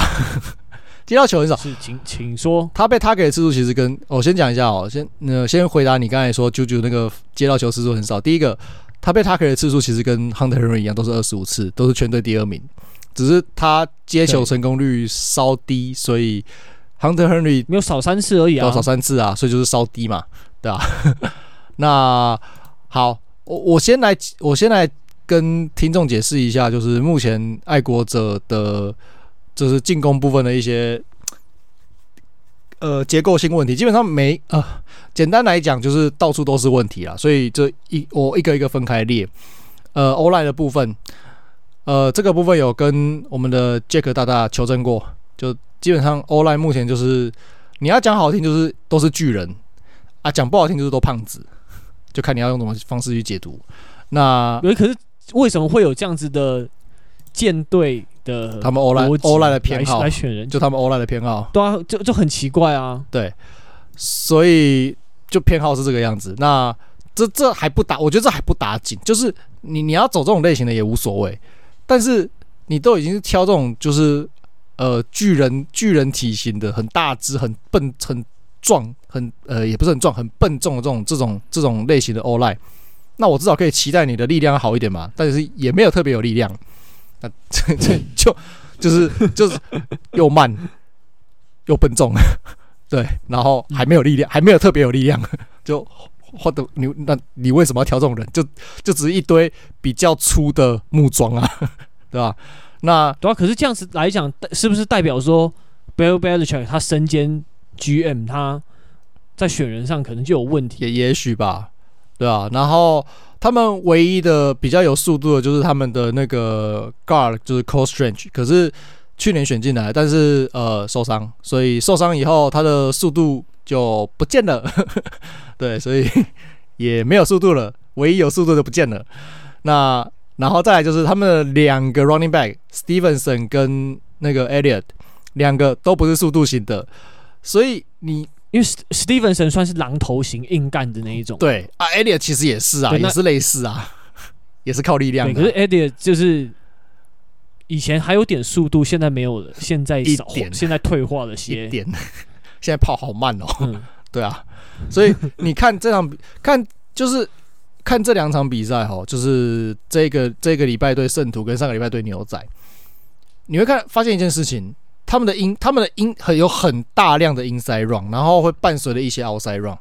[SPEAKER 1] 接到球很少，
[SPEAKER 2] 是请请说，
[SPEAKER 1] 他被他给的次数其实跟我、哦、先讲一下哦，先呃先回答你刚才说 Juju 那个接到球次数很少，第一个。他被 target 的次数其实跟 Hunter Henry 一样，都是二十五次，都是全队第二名。只是他接球成功率稍低，所以 Hunter Henry
[SPEAKER 2] 没有少三次而已啊，
[SPEAKER 1] 少三次啊，所以就是稍低嘛，对吧？那好，我我先来，我先来跟听众解释一下，就是目前爱国者的，就是进攻部分的一些。呃，结构性问题基本上没呃，简单来讲就是到处都是问题啦，所以这一我一个一个分开列。呃，O-line 的部分，呃，这个部分有跟我们的 Jack 大大求证过，就基本上 O-line 目前就是你要讲好听就是都是巨人啊，讲不好听就是都胖子，就看你要用什么方式去解读。那
[SPEAKER 2] 可是为什么会有这样子的舰队？的
[SPEAKER 1] 他们 O-line O-line 的偏好
[SPEAKER 2] 来选人，
[SPEAKER 1] 就他们 O-line 的偏好，
[SPEAKER 2] 对啊，就就很奇怪啊。
[SPEAKER 1] 对，所以就偏好是这个样子。那这这还不打，我觉得这还不打紧。就是你你要走这种类型的也无所谓，但是你都已经是挑这种就是呃巨人巨人体型的，很大只、很笨、很壮、很呃也不是很壮、很笨重的这种这种这种类型的 O-line，那我至少可以期待你的力量好一点嘛。但是也没有特别有力量。那 这这就就是就是又慢又笨重，对，然后还没有力量，还没有特别有力量，就或者你那你为什么要挑这种人？就就只是一堆比较粗的木桩啊，对吧？那
[SPEAKER 2] 对啊，可是这样子来讲，是不是代表说 Bill Belichick 他身兼 GM，他在选人上可能就有问题？
[SPEAKER 1] 也也许吧，对啊，然后。他们唯一的比较有速度的，就是他们的那个 guard，就是 Cole Strange。可是去年选进来，但是呃受伤，所以受伤以后他的速度就不见了。对，所以也没有速度了。唯一有速度的不见了。那然后再来就是他们的两个 running back，Stevenson 跟那个 Elliot 两个都不是速度型的。所以你。
[SPEAKER 2] 因为 Stevenson 算是狼头型硬干的那一种，
[SPEAKER 1] 对啊，Elliott 其实也是啊，也是类似啊，也是靠力量的。
[SPEAKER 2] 可是 Elliott 就是以前还有点速度，现在没有了，现在少，现在退化了些。
[SPEAKER 1] 一点，现在跑好慢哦。嗯、对啊，所以你看这场，看就是看这两场比赛哈，就是这个这个礼拜对圣徒跟上个礼拜对牛仔，你会看发现一件事情。他们的音，他们的音很有很大量的 inside run，然后会伴随着一些 outside run，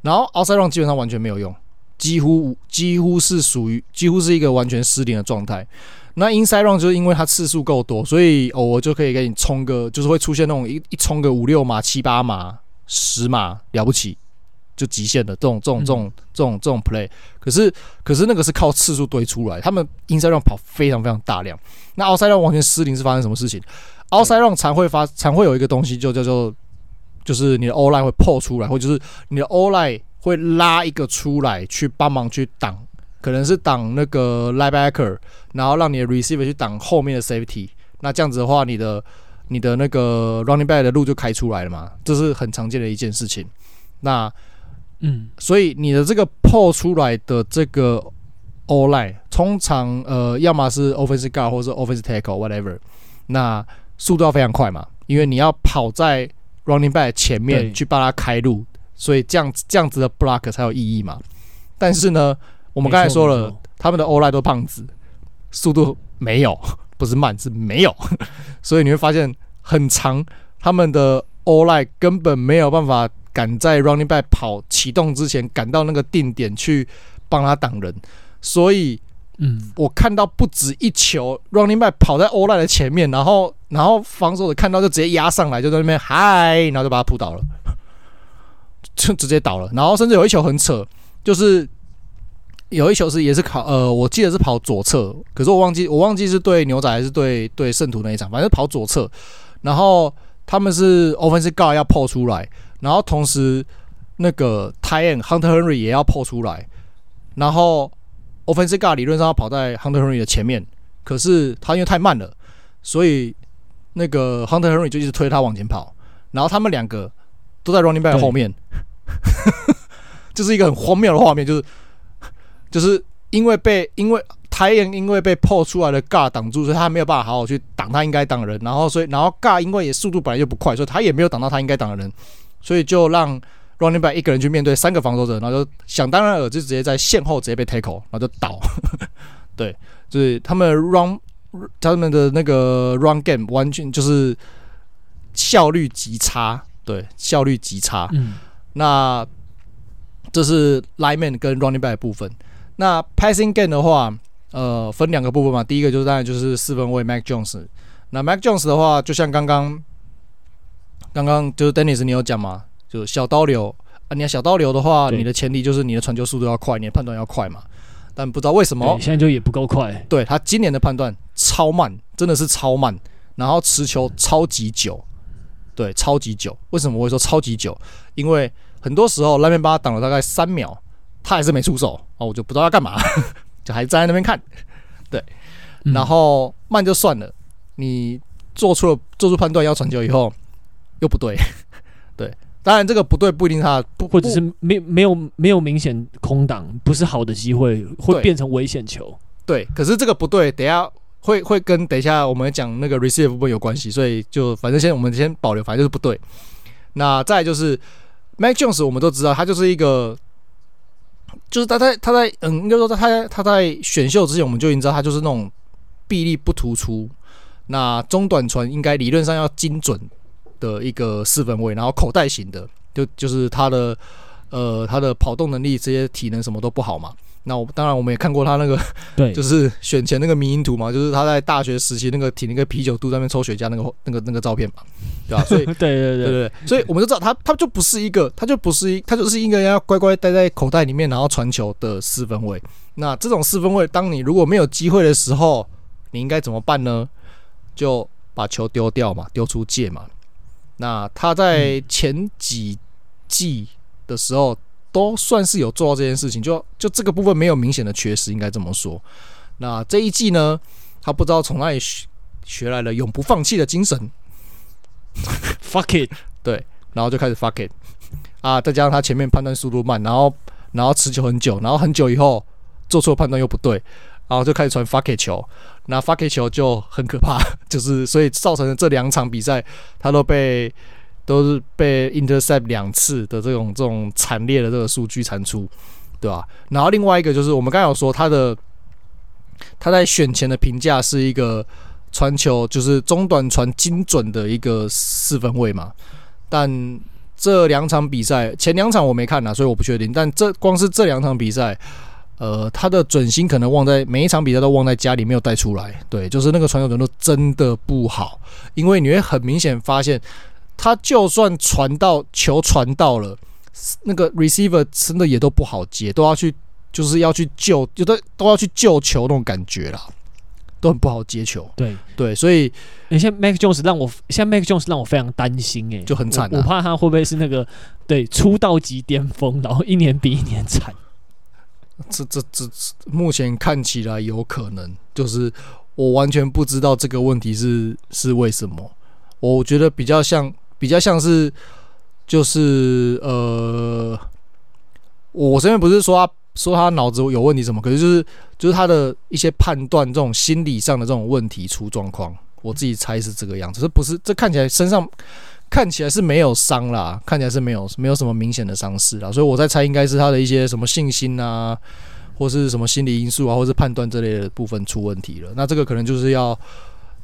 [SPEAKER 1] 然后 outside run 基本上完全没有用，几乎几乎是属于几乎是一个完全失灵的状态。那 inside run 就是因为它次数够多，所以偶尔就可以给你冲个，就是会出现那种一一冲个五六码、七八码、十码了不起，就极限的。这种这种这种这种这种 play，可是可是那个是靠次数堆出来，他们 inside run 跑非常非常大量，那 outside run 完全失灵是发生什么事情？outside run 常会发常会有一个东西就叫做就是你的 O line 会破出来，或者就是你的 O line 会拉一个出来去帮忙去挡，可能是挡那个 linebacker，然后让你的 receiver 去挡后面的 safety。那这样子的话，你的你的那个 running back 的路就开出来了嘛，这是很常见的一件事情。那嗯，所以你的这个破出来的这个 O line，通常呃，要么是 offensive guard 或者是 offensive tackle whatever，那速度要非常快嘛，因为你要跑在 running back 前面去帮他开路，所以这样这样子的 block 才有意义嘛。但是呢，我们刚才说了，他们的 O line 都胖子，速度没有。不是慢，是没有，所以你会发现很长，他们的 O-line 根本没有办法赶在 running back 跑启动之前赶到那个定点去帮他挡人，所以，嗯，我看到不止一球 running back 跑在 O-line 的前面，然后然后防守的看到就直接压上来，就在那边嗨，然后就把他扑倒了，就直接倒了，然后甚至有一球很扯，就是。有一球是也是跑呃，我记得是跑左侧，可是我忘记我忘记是对牛仔还是对对圣徒那一场，反正跑左侧，然后他们是 offensive guard 要破出来，然后同时那个 tight end Hunter Henry 也要破出来，然后 offensive guard 理论上要跑在 Hunter Henry 的前面，可是他因为太慢了，所以那个 Hunter Henry 就一直推他往前跑，然后他们两个都在 running back 后面，就是一个很荒谬的画面，就是。就是因为被因为台燕因为被破出来的 guard 挡住，所以他没有办法好好去挡他应该挡的人，然后所以然后 guard 因为也速度本来就不快，所以他也没有挡到他应该挡的人，所以就让 running back 一个人去面对三个防守者，然后就想当然尔就直接在线后直接被 tackle，然后就倒。对，就是他们 run 他们的那个 run game 完全就是效率极差，对，效率极差。嗯，那这是 lineman 跟 running back 的部分。那 passing game 的话，呃，分两个部分嘛。第一个就是当然就是四分卫 Mac Jones。那 Mac Jones 的话，就像刚刚刚刚就是 Dennis 你有讲嘛，就小刀流啊。你要小刀流的话，你的前提就是你的传球速度要快，你的判断要快嘛。但不知道为什么
[SPEAKER 2] 现在就也不够快。
[SPEAKER 1] 对，他今年的判断超慢，真的是超慢，然后持球超级久，对，超级久。为什么我会说超级久？因为很多时候拉面把他挡了大概三秒。他还是没出手哦，我就不知道要干嘛，就还站在那边看。对，然后慢就算了，你做出了做出判断要传球以后又不对，对，当然这个不对不一定他不
[SPEAKER 2] 或者是没没有没有明显空档，不是好的机会会变成危险球。
[SPEAKER 1] 对，可是这个不对，等一下会会跟等一下我们讲那个 receive 部分有关系，所以就反正先我们先保留，反正就是不对。那再来就是 Mac Jones，我们都知道他就是一个。就是他在他在嗯，应该说他在他在选秀之前，我们就已经知道他就是那种臂力不突出，那中短传应该理论上要精准的一个四分卫，然后口袋型的，就就是他的呃他的跑动能力这些体能什么都不好嘛。那我当然我们也看过他那个，对，就是选前那个迷因图嘛，就是他在大学时期那个挺那个啤酒肚在那边抽雪茄那个那个那个照片嘛，对吧？所以 对对对对对，所以我们就知道他他就不是一个，他就不是一，他就是一个要乖乖待在口袋里面然后传球的四分卫。那这种四分卫，当你如果没有机会的时候，你应该怎么办呢？就把球丢掉嘛，丢出界嘛。那他在前几季的时候。都算是有做到这件事情，就就这个部分没有明显的缺失，应该这么说。那这一季呢，他不知道从哪里学学来了永不放弃的精神
[SPEAKER 2] ，fuck it，
[SPEAKER 1] 对，然后就开始 fuck it 啊，再加上他前面判断速度慢，然后然后持球很久，然后很久以后做错判断又不对，然后就开始传 fuck it 球，那 fuck it 球就很可怕，就是所以造成了这两场比赛他都被。都是被 intercept 两次的这种这种惨烈的这个数据产出，对吧？然后另外一个就是我们刚才有说他的他在选前的评价是一个传球就是中短传精准的一个四分卫嘛，但这两场比赛前两场我没看呐，所以我不确定。但这光是这两场比赛，呃，他的准心可能忘在每一场比赛都忘在家里没有带出来，对，就是那个传球准度真的不好，因为你会很明显发现。他就算传到球传到了，那个 receiver 真的也都不好接，都要去就是要去救，有的都要去救球那种感觉啦，都很不好接球。
[SPEAKER 2] 对
[SPEAKER 1] 对，所以
[SPEAKER 2] 你现在 Mac Jones 让我，现在 Mac Jones 让我非常担心诶、欸，
[SPEAKER 1] 就很惨、啊
[SPEAKER 2] 我，我怕他会不会是那个对出道级巅峰，然后一年比一年惨。
[SPEAKER 1] 这这这目前看起来有可能，就是我完全不知道这个问题是是为什么。我觉得比较像，比较像是，就是呃，我这边不是说他说他脑子有问题什么，可是就是就是他的一些判断，这种心理上的这种问题出状况。我自己猜是这个样子，这不是这看起来身上看起来是没有伤啦，看起来是没有没有什么明显的伤势啦，所以我在猜应该是他的一些什么信心啊，或是什么心理因素啊，或是判断这类的部分出问题了。那这个可能就是要。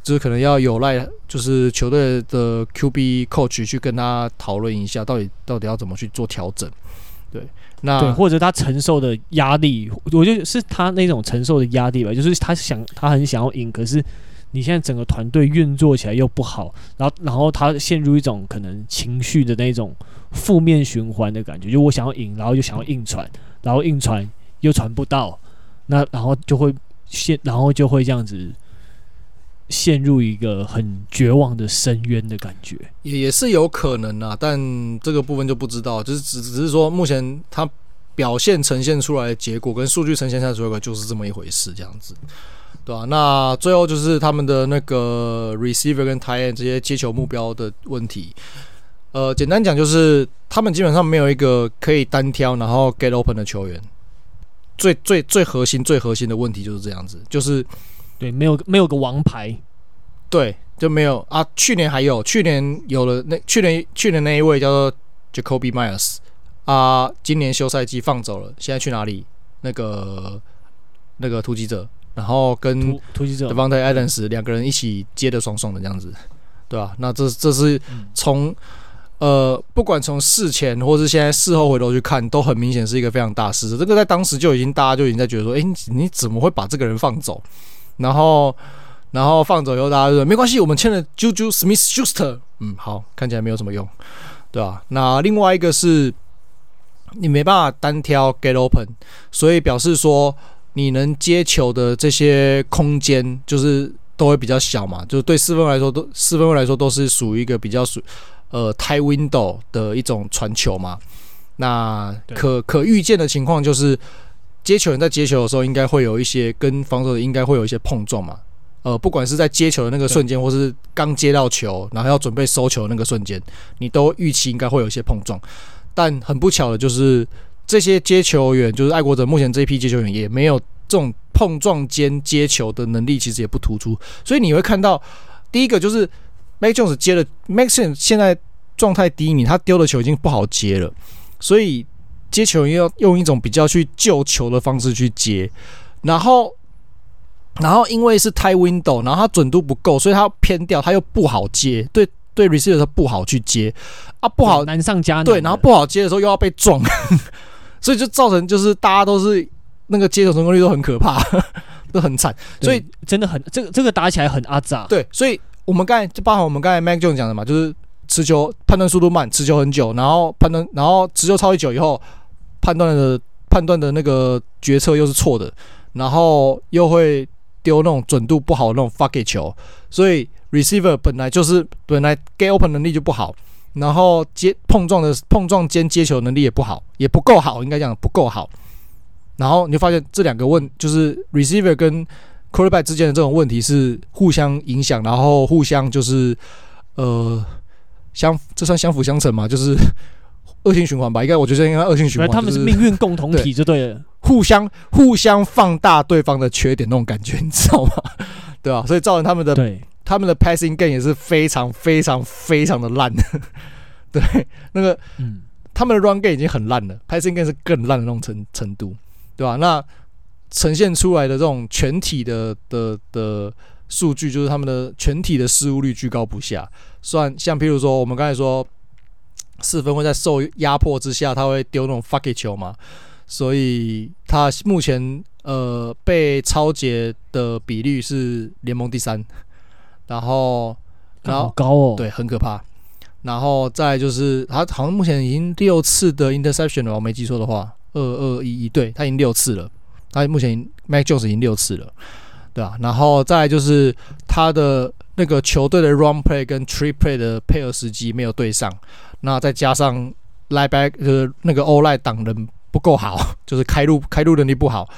[SPEAKER 1] 就是可能要有赖，就是球队的 QB coach 去跟他讨论一下，到底到底要怎么去做调整。对，那
[SPEAKER 2] 对，或者他承受的压力，我觉得是他那种承受的压力吧。就是他想，他很想要赢，可是你现在整个团队运作起来又不好，然后然后他陷入一种可能情绪的那种负面循环的感觉。就我想要赢，然后又想要硬传，然后硬传又传不到，那然后就会陷，然后就会这样子。陷入一个很绝望的深渊的感觉，
[SPEAKER 1] 也也是有可能啊，但这个部分就不知道，就是只只是说目前他表现呈现出来的结果跟数据呈现出来的结果就是这么一回事，这样子，对吧、啊？那最后就是他们的那个 receiver 跟 tight end 这些接球目标的问题，呃，简单讲就是他们基本上没有一个可以单挑然后 get open 的球员，最最最核心最核心的问题就是这样子，就是。
[SPEAKER 2] 对，没有没有个王牌，
[SPEAKER 1] 对，就没有啊。去年还有，去年有了那去年去年那一位叫做 Jacoby Meyers 啊，今年休赛季放走了，现在去哪里？那个那个突击者，然后跟
[SPEAKER 2] 突击者
[SPEAKER 1] Davante Adams 两个人一起接的爽爽的这样子，对吧、啊？那这这是从、嗯、呃，不管从事前或是现在事后回头去看，都很明显是一个非常大事。这个在当时就已经大家就已经在觉得说，哎，你怎么会把这个人放走？然后，然后放走以后，大家就说没关系，我们签了 Juju Smith-Schuster，嗯，好，看起来没有什么用，对吧？那另外一个是，你没办法单挑 get open，所以表示说你能接球的这些空间就是都会比较小嘛，就对四分来说都四分位来说都是属于一个比较属呃 tight window 的一种传球嘛。那可可预见的情况就是。接球人在接球的时候，应该会有一些跟防守的应该会有一些碰撞嘛。呃，不管是在接球的那个瞬间，或是刚接到球，然后要准备收球的那个瞬间，你都预期应该会有一些碰撞。但很不巧的就是，这些接球员，就是爱国者目前这一批接球员，也没有这种碰撞间接球的能力，其实也不突出。所以你会看到，第一个就是 Mac Jones 接了 Mac Jones 现在状态低迷，他丢的球已经不好接了，所以。接球要用一种比较去救球的方式去接，然后，然后因为是 tight window，然后它准度不够，所以它偏掉，它又不好接。对对，receiver 不好去接啊，不好
[SPEAKER 2] 难上加难。
[SPEAKER 1] 对，然后不好接的时候又要被撞，所以就造成就是大家都是那个接球成功率都很可怕，都很惨。所以
[SPEAKER 2] 真的很这个这个打起来很阿杂。
[SPEAKER 1] 对，所以我们刚才就包含我们刚才 Mac Jones 讲的嘛，就是持球判断速度慢，持球很久，然后判断然后持球超级久以后。判断的判断的那个决策又是错的，然后又会丢那种准度不好的那种 fuck it 球，所以 receiver 本来就是本来 get open 能力就不好，然后接碰撞的碰撞间接球能力也不好，也不够好，应该讲不够好。然后你就发现这两个问就是 receiver 跟 quarterback 之间的这种问题是互相影响，然后互相就是呃相这算相辅相成嘛，就是。恶性循环吧，应该我觉得应该恶性循环。
[SPEAKER 2] 他们是命运共同体，就对了，
[SPEAKER 1] 互相互相放大对方的缺点那种感觉，你知道吗？对吧？所以造成他们的
[SPEAKER 2] 对
[SPEAKER 1] 他们的 passing game 也是非常非常非常的烂。对，那个嗯，他们的 run game 已经很烂了，passing game 是更烂的那种程程度，对吧？那呈现出来的这种全体的的的数据，就是他们的全体的失误率居高不下。算像譬如说，我们刚才说。四分会在受压迫之下，他会丢那种 fuck it 球嘛，所以他目前呃被超截的比率是联盟第三，然后然后
[SPEAKER 2] 高哦，
[SPEAKER 1] 对，很可怕。然后再就是他好像目前已经六次的 interception 了，我没记错的话，二二一一，对，他已经六次了，他目前 Mac Jones 已经六次了，对啊，然后再就是他的那个球队的 run play 跟 trick play 的配合时机没有对上，那再加上 linebacker 呃那个 O-line 挡人不够好，就是开路开路能力不好，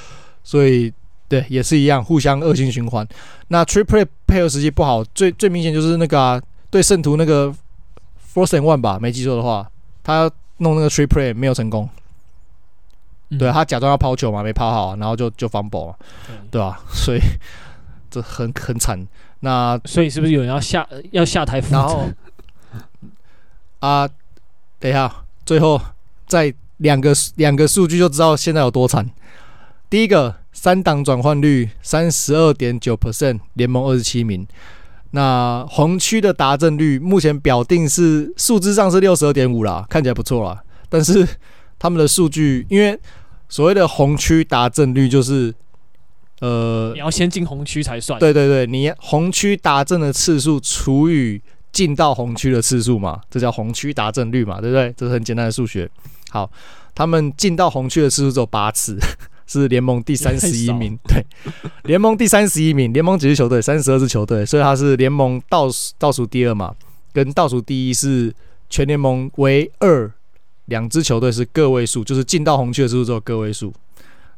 [SPEAKER 1] 所以对也是一样，互相恶性循环。那 trick play 配合时机不好，最最明显就是那个啊，对圣徒那个。force and one 吧，没记错的话，他弄那个 trick play 没有成功。嗯、对，他假装要抛球嘛，没抛好，然后就就 fumble 了，对吧、啊？所以这很很惨。那
[SPEAKER 2] 所以是不是有人要下要下台负责？
[SPEAKER 1] 然后 啊，等一下，最后再两个两个数据就知道现在有多惨。第一个，三档转换率三十二点九 percent，联盟二十七名。那红区的达阵率目前表定是数字上是六十二点五啦，看起来不错啦。但是他们的数据，因为所谓的红区达阵率就是，呃，
[SPEAKER 2] 你要先进红区才算。
[SPEAKER 1] 对对对，你红区达阵的次数除以进到红区的次数嘛，这叫红区达阵率嘛，对不对？这是很简单的数学。好，他们进到红区的次数只有八次。是联盟第三十一名，对，联盟第三十一名，联盟几支球队？三十二支球队，所以他是联盟倒数倒数第二嘛，跟倒数第一是全联盟唯二两支球队是个位数，就是进到红区的时候只有个位数。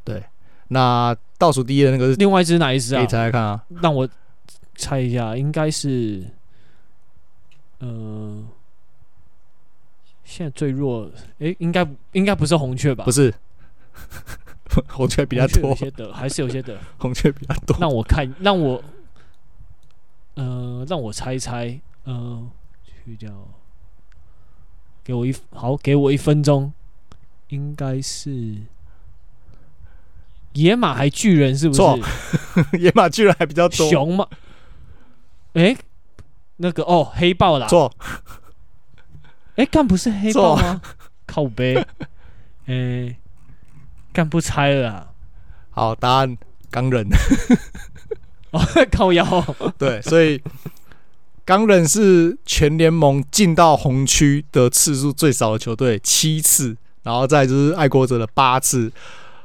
[SPEAKER 1] 对，那倒数第一的那个是
[SPEAKER 2] 另外一支哪一支啊？
[SPEAKER 1] 可以猜猜看啊，
[SPEAKER 2] 让我猜一下，应该是，呃，现在最弱，诶、欸，应该应该不是红雀吧？
[SPEAKER 1] 不是。红雀比较多，
[SPEAKER 2] 有些的还是有些的。
[SPEAKER 1] 红雀比较多，
[SPEAKER 2] 让我看，让我，呃，让我猜一猜，呃，去掉，给我一好，给我一分钟，应该是野马还巨人是不是？
[SPEAKER 1] 野马巨人还比较多。
[SPEAKER 2] 熊吗？哎、欸，那个哦，黑豹啦。错。哎、欸，干不是黑豹吗？靠背。哎、欸。干不猜了啊！
[SPEAKER 1] 好，答案钢人。
[SPEAKER 2] 哦，靠腰。
[SPEAKER 1] 对，所以钢人是全联盟进到红区的次数最少的球队，七次。然后再就是爱国者的八次。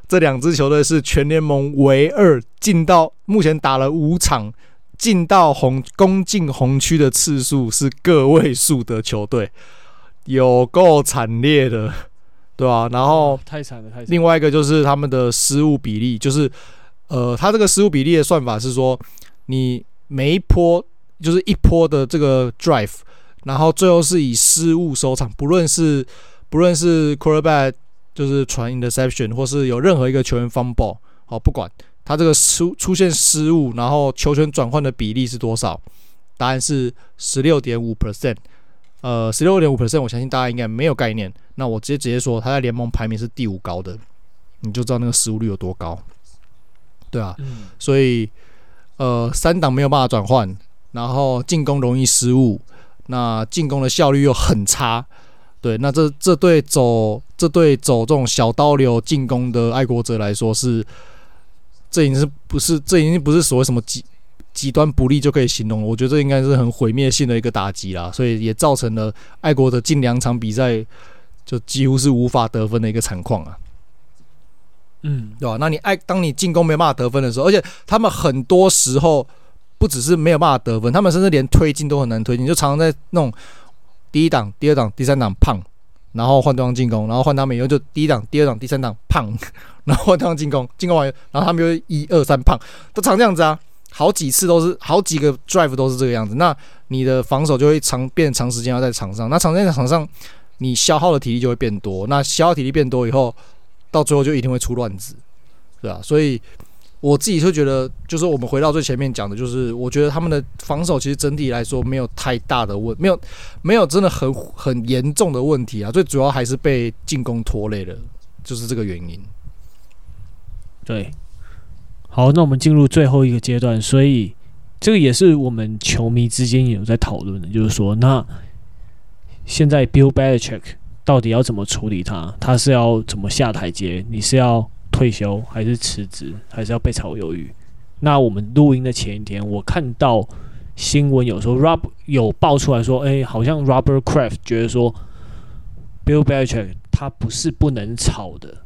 [SPEAKER 1] 这两支球队是全联盟唯二进到目前打了五场进到红攻进红区的次数是个位数的球队，有够惨烈的。对啊，然后
[SPEAKER 2] 太惨了，太惨。
[SPEAKER 1] 另外一个就是他们的失误比例，就是呃，他这个失误比例的算法是说，你每一波就是一波的这个 drive，然后最后是以失误收场，不论是不论是 quarterback 就是传 interception，或是有任何一个球员 fumble，好，不管他这个出出现失误，然后球权转换的比例是多少？答案是十六点五 percent。呃，十六点五 percent，我相信大家应该没有概念。那我直接直接说，他在联盟排名是第五高的，你就知道那个失误率有多高，对啊。嗯、所以，呃，三档没有办法转换，然后进攻容易失误，那进攻的效率又很差，对。那这这对走这对走这种小刀流进攻的爱国者来说是，这已经是不是这已经不是所谓什么几。极端不利就可以形容了，我觉得这应该是很毁灭性的一个打击啦，所以也造成了爱国的近两场比赛就几乎是无法得分的一个惨况啊。嗯，对吧？那你爱当你进攻没办法得分的时候，而且他们很多时候不只是没有办法得分，他们甚至连推进都很难推进，就常常在那种第一档、第二档、第三档胖，然后换对方进攻，然后换他们以后就第一档、第二档、第三档胖，然后换对方进攻，进攻完然后他们就一二三胖，都常这样子啊。好几次都是好几个 drive 都是这个样子，那你的防守就会长变长时间要在场上，那长时间在场上，你消耗的体力就会变多，那消耗体力变多以后，到最后就一定会出乱子，对吧？所以我自己就觉得，就是我们回到最前面讲的，就是我觉得他们的防守其实整体来说没有太大的问，没有没有真的很很严重的问题啊，最主要还是被进攻拖累了，就是这个原因。
[SPEAKER 2] 对。好，那我们进入最后一个阶段，所以这个也是我们球迷之间也有在讨论的，就是说，那现在 Bill Belichick 到底要怎么处理他？他是要怎么下台阶？你是要退休，还是辞职，还是要被炒鱿鱼？那我们录音的前一天，我看到新闻有时候 Rob 有爆出来说，哎、好像 Robert Kraft 觉得说 Bill Belichick 他不是不能炒的，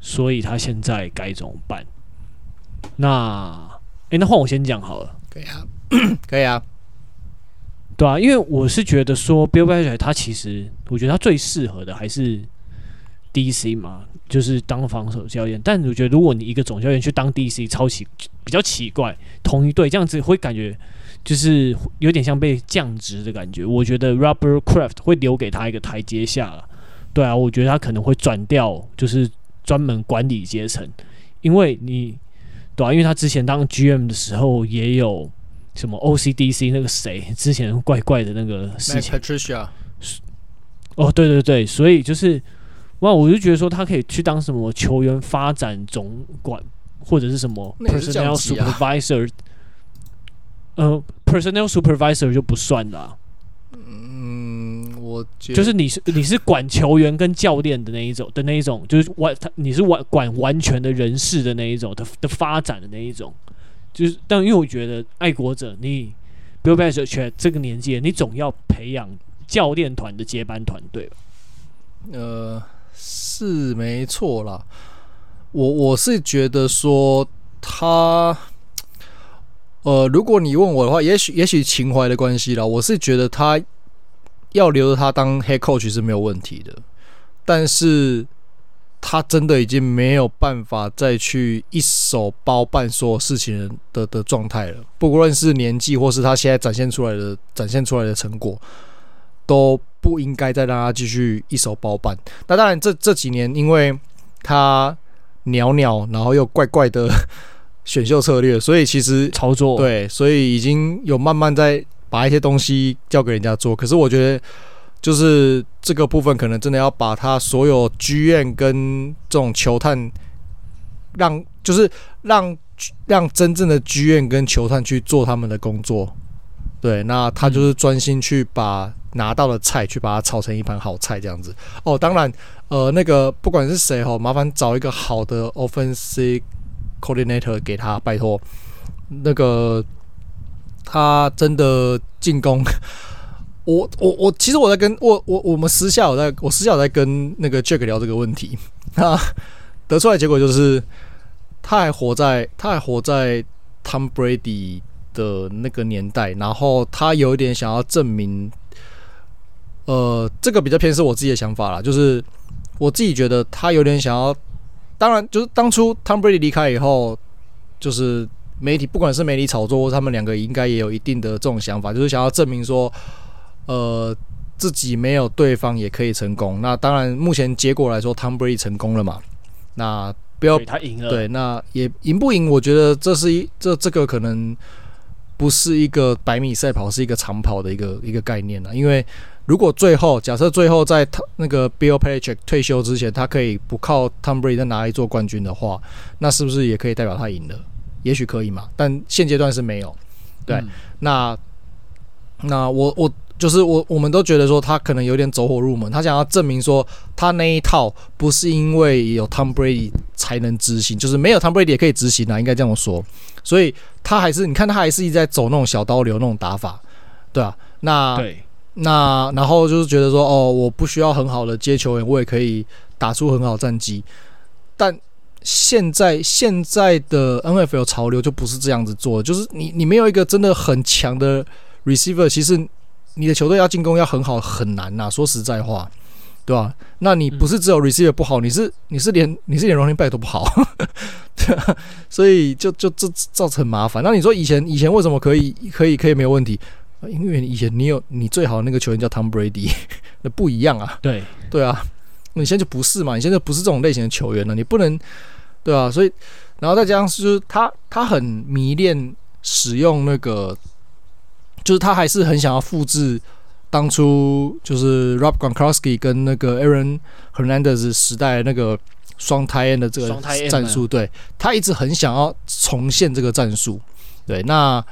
[SPEAKER 2] 所以他现在该怎么办？那，哎、欸，那换我先讲好了。
[SPEAKER 1] 可以啊，可以啊，
[SPEAKER 2] 对啊，因为我是觉得说 Bill Belichick 他其实，我觉得他最适合的还是 DC 嘛，就是当防守教练。但我觉得如果你一个总教练去当 DC，超奇比较奇怪，同一队这样子会感觉。就是有点像被降职的感觉，我觉得 Rubber Craft 会留给他一个台阶下了。对啊，我觉得他可能会转掉，就是专门管理阶层，因为你对啊，因为他之前当 GM 的时候也有什么 OCDC 那个谁之前怪怪的那个事情。
[SPEAKER 1] Patricia。
[SPEAKER 2] 哦，对对对，所以就是哇，我就觉得说他可以去当什么球员发展总管，或者是什么 Personnel Supervisor。呃，personnel supervisor 就不算了啊。就是你是你是管球员跟教练的那一种的那一种，就是完他你是完管完全的人事的那一种的的发展的那一种，就是但因为我觉得爱国者你 Bill Belichick 这个年纪，你总要培养教练团的接班团队吧？
[SPEAKER 1] 呃，是没错啦。我我是觉得说他。呃，如果你问我的话，也许也许情怀的关系啦，我是觉得他要留着他当 head coach 是没有问题的，但是他真的已经没有办法再去一手包办所有事情的的状态了，不论是年纪或是他现在展现出来的展现出来的成果，都不应该再让他继续一手包办。那当然这，这这几年因为他鸟鸟，然后又怪怪的。选秀策略，所以其实
[SPEAKER 2] 操作
[SPEAKER 1] 对，所以已经有慢慢在把一些东西交给人家做。可是我觉得，就是这个部分可能真的要把他所有剧院跟这种球探，让就是让让真正的剧院跟球探去做他们的工作。对，那他就是专心去把拿到的菜去把它炒成一盘好菜这样子。哦，当然，呃，那个不管是谁哦，麻烦找一个好的 offensive。Coordinator 给他，拜托，那个他真的进攻，我我我其实我在跟我我我们私下我在我私下我在跟那个 Jack 聊这个问题，那得出来结果就是他还活在他还活在 Tom Brady 的那个年代，然后他有一点想要证明，呃，这个比较偏是我自己的想法啦，就是我自己觉得他有点想要。当然，就是当初 Tom Brady 离开以后，就是媒体不管是媒体炒作，他们两个应该也有一定的这种想法，就是想要证明说，呃，自己没有对方也可以成功。那当然，目前结果来说，Tom Brady 成功了嘛？那不要
[SPEAKER 2] 他赢了，
[SPEAKER 1] 对，那也赢不赢？我觉得这是一这这个可能不是一个百米赛跑，是一个长跑的一个一个概念了，因为。如果最后假设最后在他那个 Bill Belichick 退休之前，他可以不靠 Tom Brady 再拿一座冠军的话，那是不是也可以代表他赢了？也许可以嘛，但现阶段是没有。对，嗯、那那我我就是我，我们都觉得说他可能有点走火入魔，他想要证明说他那一套不是因为有 Tom Brady 才能执行，就是没有 Tom Brady 也可以执行啊，应该这样说。所以他还是你看他还是一直在走那种小刀流那种打法，对啊，那对。那然后就是觉得说，哦，我不需要很好的接球员，我也可以打出很好战绩。但现在现在的 NFL 潮流就不是这样子做的，就是你你没有一个真的很强的 receiver，其实你的球队要进攻要很好很难呐。说实在话，对吧？那你不是只有 receiver 不好，你是你是连你是连 running back 都不好，对啊，所以就就这造成麻烦。那你说以前以前为什么可以可以可以没有问题？因为以前你有你最好的那个球员叫 Tom Brady，那不一样啊。
[SPEAKER 2] 对
[SPEAKER 1] 对啊，你现在就不是嘛？你现在不是这种类型的球员了，你不能对啊。所以，然后再加上是他他很迷恋使用那个，就是他还是很想要复制当初就是 Rob Gronkowski 跟那个 Aaron Hernandez 时代那个双 tight end 的这个战术。对，他一直很想要重现这个战术。对，那。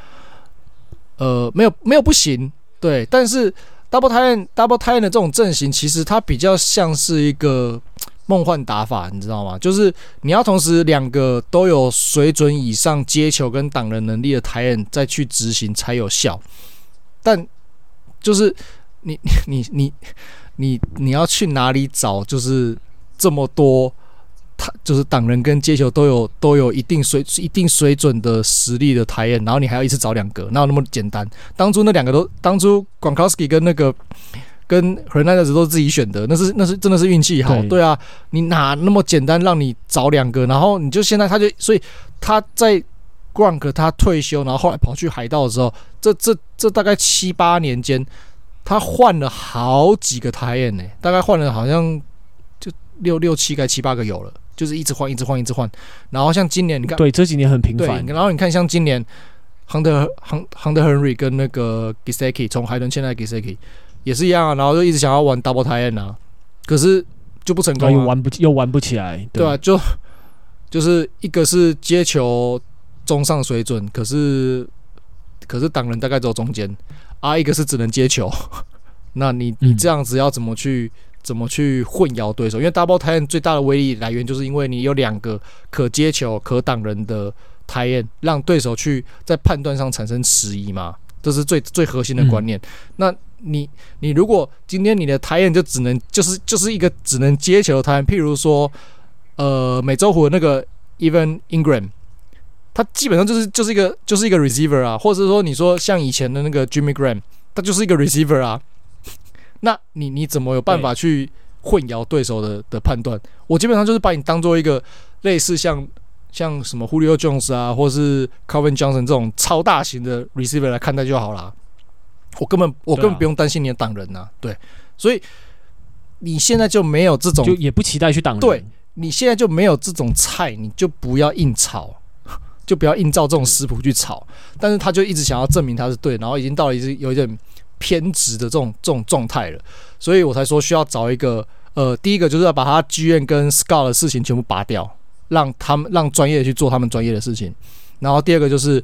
[SPEAKER 1] 呃，没有没有不行，对，但是 double tight end double tight end 的这种阵型，其实它比较像是一个梦幻打法，你知道吗？就是你要同时两个都有水准以上接球跟挡人能力的台人再去执行才有效。但就是你你你你你要去哪里找？就是这么多，他就是挡人跟接球都有都有一定水一定水准的实力的台人，然后你还要一次找两个，哪有那么简单？当初那两个都当初 Gronkowski 跟那个。跟 Hernandez 都是自己选的，那是那是真的是运气好，对，对啊，你哪那么简单让你找两个，然后你就现在他就所以他在 Gronk 他退休，然后后来跑去海盗的时候，这这这大概七八年间，他换了好几个 tight end 呢，大概换了好像就六六七个七八个有了，就是一直换一直换一直换，然后像今年你看，
[SPEAKER 2] 对这几年很频繁，
[SPEAKER 1] 然后你看像今年 Hunter Hunter Henry 跟那个 Gesicki 从海伦签来 Gesicki。也是一样啊，然后就一直想要玩 double tight end 啊，可是就不成功，
[SPEAKER 2] 又玩不又玩不起来，对，
[SPEAKER 1] 对啊，就就是一个是接球中上水准，可是可是挡人大概只有中间。啊，一个是只能接球，那你你这样子要怎么去、嗯、怎么去混淆对手？因为 double tight end 最大的威力来源就是因为你有两个可接球可挡人的 tight end，让对手去在判断上产生迟疑嘛，这是最最核心的观念。嗯、那你你如果今天你的台眼就只能就是就是一个只能接球的台眼，譬如说，呃，美洲虎的那个 Even Ingram，他基本上就是就是一个就是一个 receiver 啊，或者说你说像以前的那个 Jimmy Graham，他就是一个 receiver 啊，那你你怎么有办法去混淆对手的的判断？我基本上就是把你当做一个类似像像什么 Julio Jones 啊，或是 Calvin Johnson 这种超大型的 receiver 来看待就好啦。我根本我根本不用担心你的挡人呐、啊，对，所以你现在就没有这种，
[SPEAKER 2] 就也不期待去挡人。
[SPEAKER 1] 对，你现在就没有这种菜，你就不要硬炒，就不要硬照这种食谱去炒。但是他就一直想要证明他是对，然后已经到了一直有一点偏执的这种这种状态了，所以我才说需要找一个呃，第一个就是要把他剧院跟 Scout 的事情全部拔掉，让他们让专业去做他们专业的事情。然后第二个就是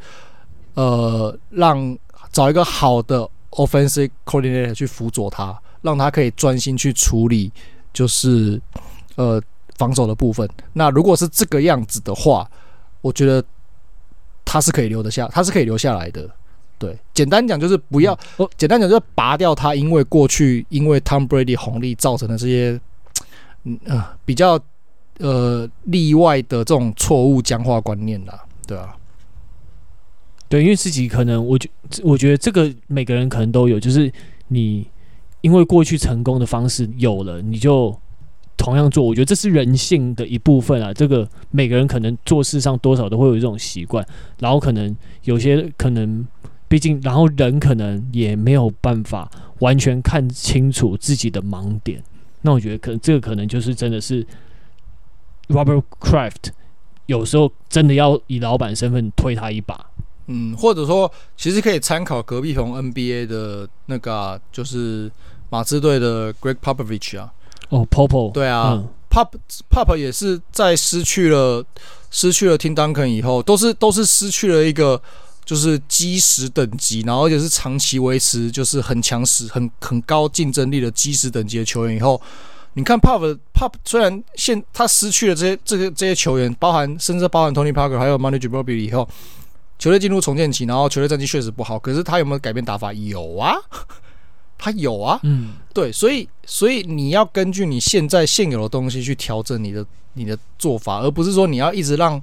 [SPEAKER 1] 呃，让找一个好的。Offensive coordinator 去辅佐他，让他可以专心去处理，就是呃防守的部分。那如果是这个样子的话，我觉得他是可以留得下，他是可以留下来的。对，简单讲就是不要，哦，简单讲就是拔掉他，因为过去因为 Tom Brady 红利造成的这些，嗯呃比较呃例外的这种错误僵化观念啦，对啊。
[SPEAKER 2] 对，因为自己可能，我觉我觉得这个每个人可能都有，就是你因为过去成功的方式有了，你就同样做。我觉得这是人性的一部分啊。这个每个人可能做事上多少都会有这种习惯，然后可能有些可能，毕竟然后人可能也没有办法完全看清楚自己的盲点。那我觉得可能这个可能就是真的是 Robert Kraft 有时候真的要以老板身份推他一把。
[SPEAKER 1] 嗯，或者说，其实可以参考隔壁棚 NBA 的那个、啊，就是马刺队的 Greg Popovich 啊。
[SPEAKER 2] 哦，Popo。
[SPEAKER 1] 对啊、嗯、Pop Pop 也是在失去了失去了 Tim Duncan 以后，都是都是失去了一个就是基石等级，然后而且是长期维持就是很强势、很很高竞争力的基石等级的球员以后，你看 Pop Pop 虽然现他失去了这些这些这些球员，包含甚至包含 Tony Parker 还有 Manu Ginobili 以后。球队进入重建期，然后球队战绩确实不好，可是他有没有改变打法？有啊，他有啊，嗯，对，所以所以你要根据你现在现有的东西去调整你的你的做法，而不是说你要一直让，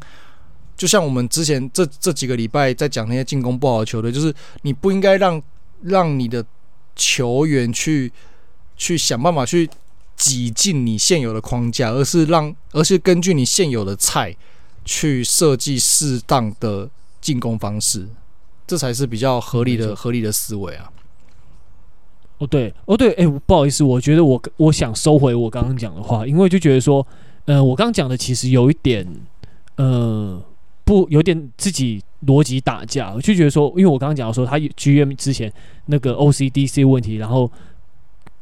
[SPEAKER 1] 就像我们之前这这几个礼拜在讲那些进攻不好的球队，就是你不应该让让你的球员去去想办法去挤进你现有的框架，而是让而是根据你现有的菜去设计适当的。进攻方式，这才是比较合理的、合理的思维啊！
[SPEAKER 2] 哦，对，哦，对，哎，不好意思，我觉得我我想收回我刚刚讲的话，因为就觉得说，呃，我刚刚讲的其实有一点，呃，不，有点自己逻辑打架，我就觉得说，因为我刚刚讲的说，他 GM 之前那个 OCDC 问题，然后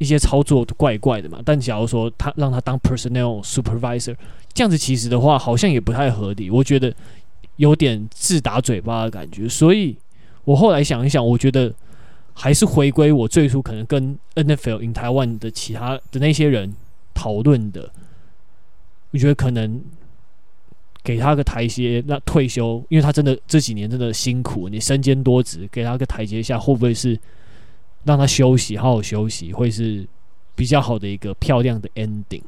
[SPEAKER 2] 一些操作怪怪的嘛，但假如说他让他当 Personnel Supervisor，这样子其实的话，好像也不太合理，我觉得。有点自打嘴巴的感觉，所以我后来想一想，我觉得还是回归我最初可能跟 NFL in 台湾的其他的那些人讨论的我觉得可能给他个台阶，那退休，因为他真的这几年真的辛苦，你身兼多职，给他个台阶下，会不会是让他休息，好好休息，会是比较好的一个漂亮的 ending？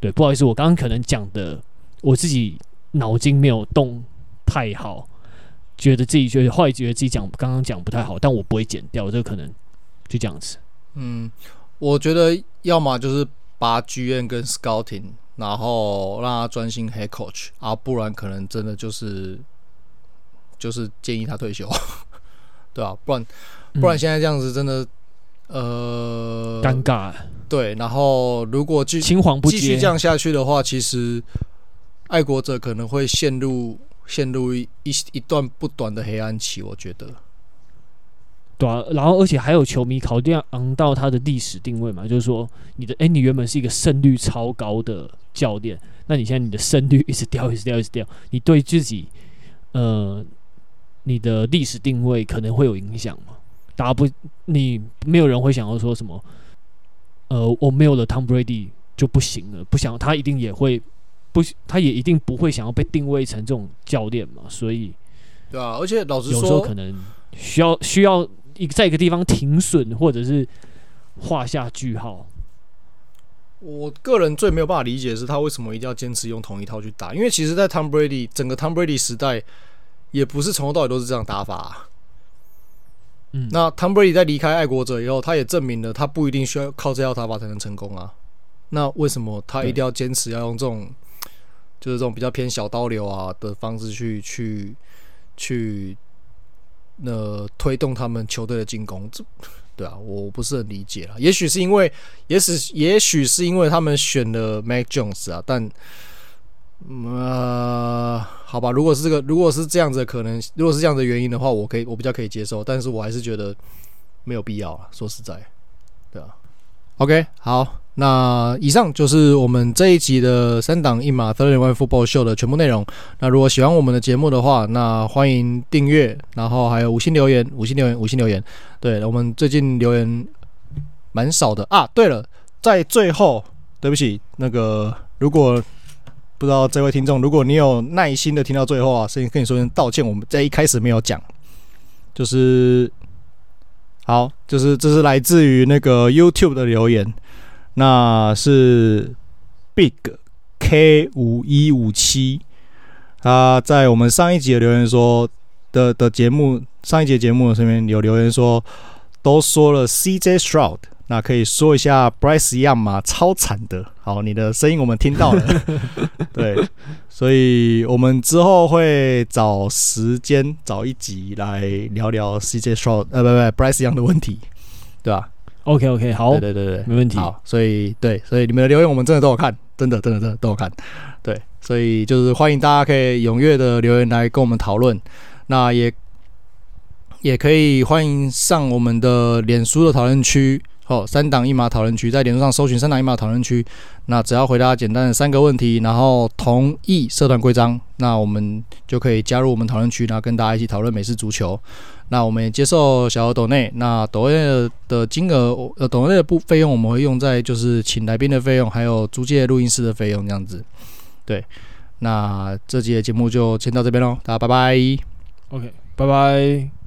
[SPEAKER 2] 对，不好意思，我刚刚可能讲的我自己脑筋没有动太好，觉得自己觉得后来觉得自己讲刚刚讲不太好，但我不会剪掉，这个可能就这样子。
[SPEAKER 1] 嗯，我觉得要么就是把剧院跟 Scouting，然后让他专心 Head Coach，啊，不然可能真的就是就是建议他退休，对啊，不然不然现在这样子真的。呃，
[SPEAKER 2] 尴尬。
[SPEAKER 1] 对，然后如果继
[SPEAKER 2] 青黄不接
[SPEAKER 1] 继续这样下去的话，其实爱国者可能会陷入陷入一一一段不短的黑暗期。我觉得，
[SPEAKER 2] 对啊。然后，而且还有球迷考虑到他的历史定位嘛，就是说，你的哎，你原本是一个胜率超高的教练，那你现在你的胜率一直掉，一直掉，一直掉，你对自己呃，你的历史定位可能会有影响吗？大家不，你没有人会想要说什么，呃，我没有了 Tom Brady 就不行了，不想他一定也会不，他也一定不会想要被定位成这种教练嘛，所以，
[SPEAKER 1] 对啊，而且老实说，
[SPEAKER 2] 有时候可能需要需要一个在一个地方停损，或者是画下句号。
[SPEAKER 1] 我个人最没有办法理解的是他为什么一定要坚持用同一套去打，因为其实，在 Tom Brady 整个 Tom Brady 时代，也不是从头到尾都是这样打法啊。
[SPEAKER 2] 嗯，
[SPEAKER 1] 那 Tom Brady 在离开爱国者以后，他也证明了他不一定需要靠这套打法才能成功啊。那为什么他一定要坚持要用这种，就是这种比较偏小刀流啊的方式去去去，呃，推动他们球队的进攻？这，对啊，我不是很理解啊。也许是因为，也许也许是因为他们选了 Mac Jones 啊，但。呃，好吧，如果是这个，如果是这样子的可能，如果是这样的原因的话，我可以，我比较可以接受，但是我还是觉得没有必要啊。说实在，对啊。OK，好，那以上就是我们这一集的三档一码 Thirty One Football Show 的全部内容。那如果喜欢我们的节目的话，那欢迎订阅，然后还有五星留言，五星留言，五星留言。对，我们最近留言蛮少的啊。对了，在最后，对不起，那个如果。不知道这位听众，如果你有耐心的听到最后啊，先跟你说声道歉。我们在一开始没有讲，就是好，就是这是来自于那个 YouTube 的留言，那是 Big K 五一五七，他在我们上一集的留言说的的节目上一节节目上面有留言说，都说了 CJ Stroud。那可以说一下 Bryce Young 吗？超惨的。好，你的声音我们听到了。对，所以我们之后会找时间找一集来聊聊 CJ Stroud 呃，不不，Bryce Young 的问题，对吧
[SPEAKER 2] ？OK OK，好，
[SPEAKER 1] 对对对对，
[SPEAKER 2] 没问题。
[SPEAKER 1] 好，所以对，所以你们的留言我们真的都有看，真的真的真的都有看。对，所以就是欢迎大家可以踊跃的留言来跟我们讨论。那也也可以欢迎上我们的脸书的讨论区。好，三档一码讨论区，在脸书上搜寻“三档一码讨论区”，那只要回答简单的三个问题，然后同意社团规章，那我们就可以加入我们讨论区，然后跟大家一起讨论美式足球。那我们也接受小额抖内，那抖内的金额，呃，抖内的部费用我们会用在就是请来宾的费用，还有租借录音室的费用这样子。对，那这集的节目就先到这边喽，大家拜拜。
[SPEAKER 2] OK，拜拜。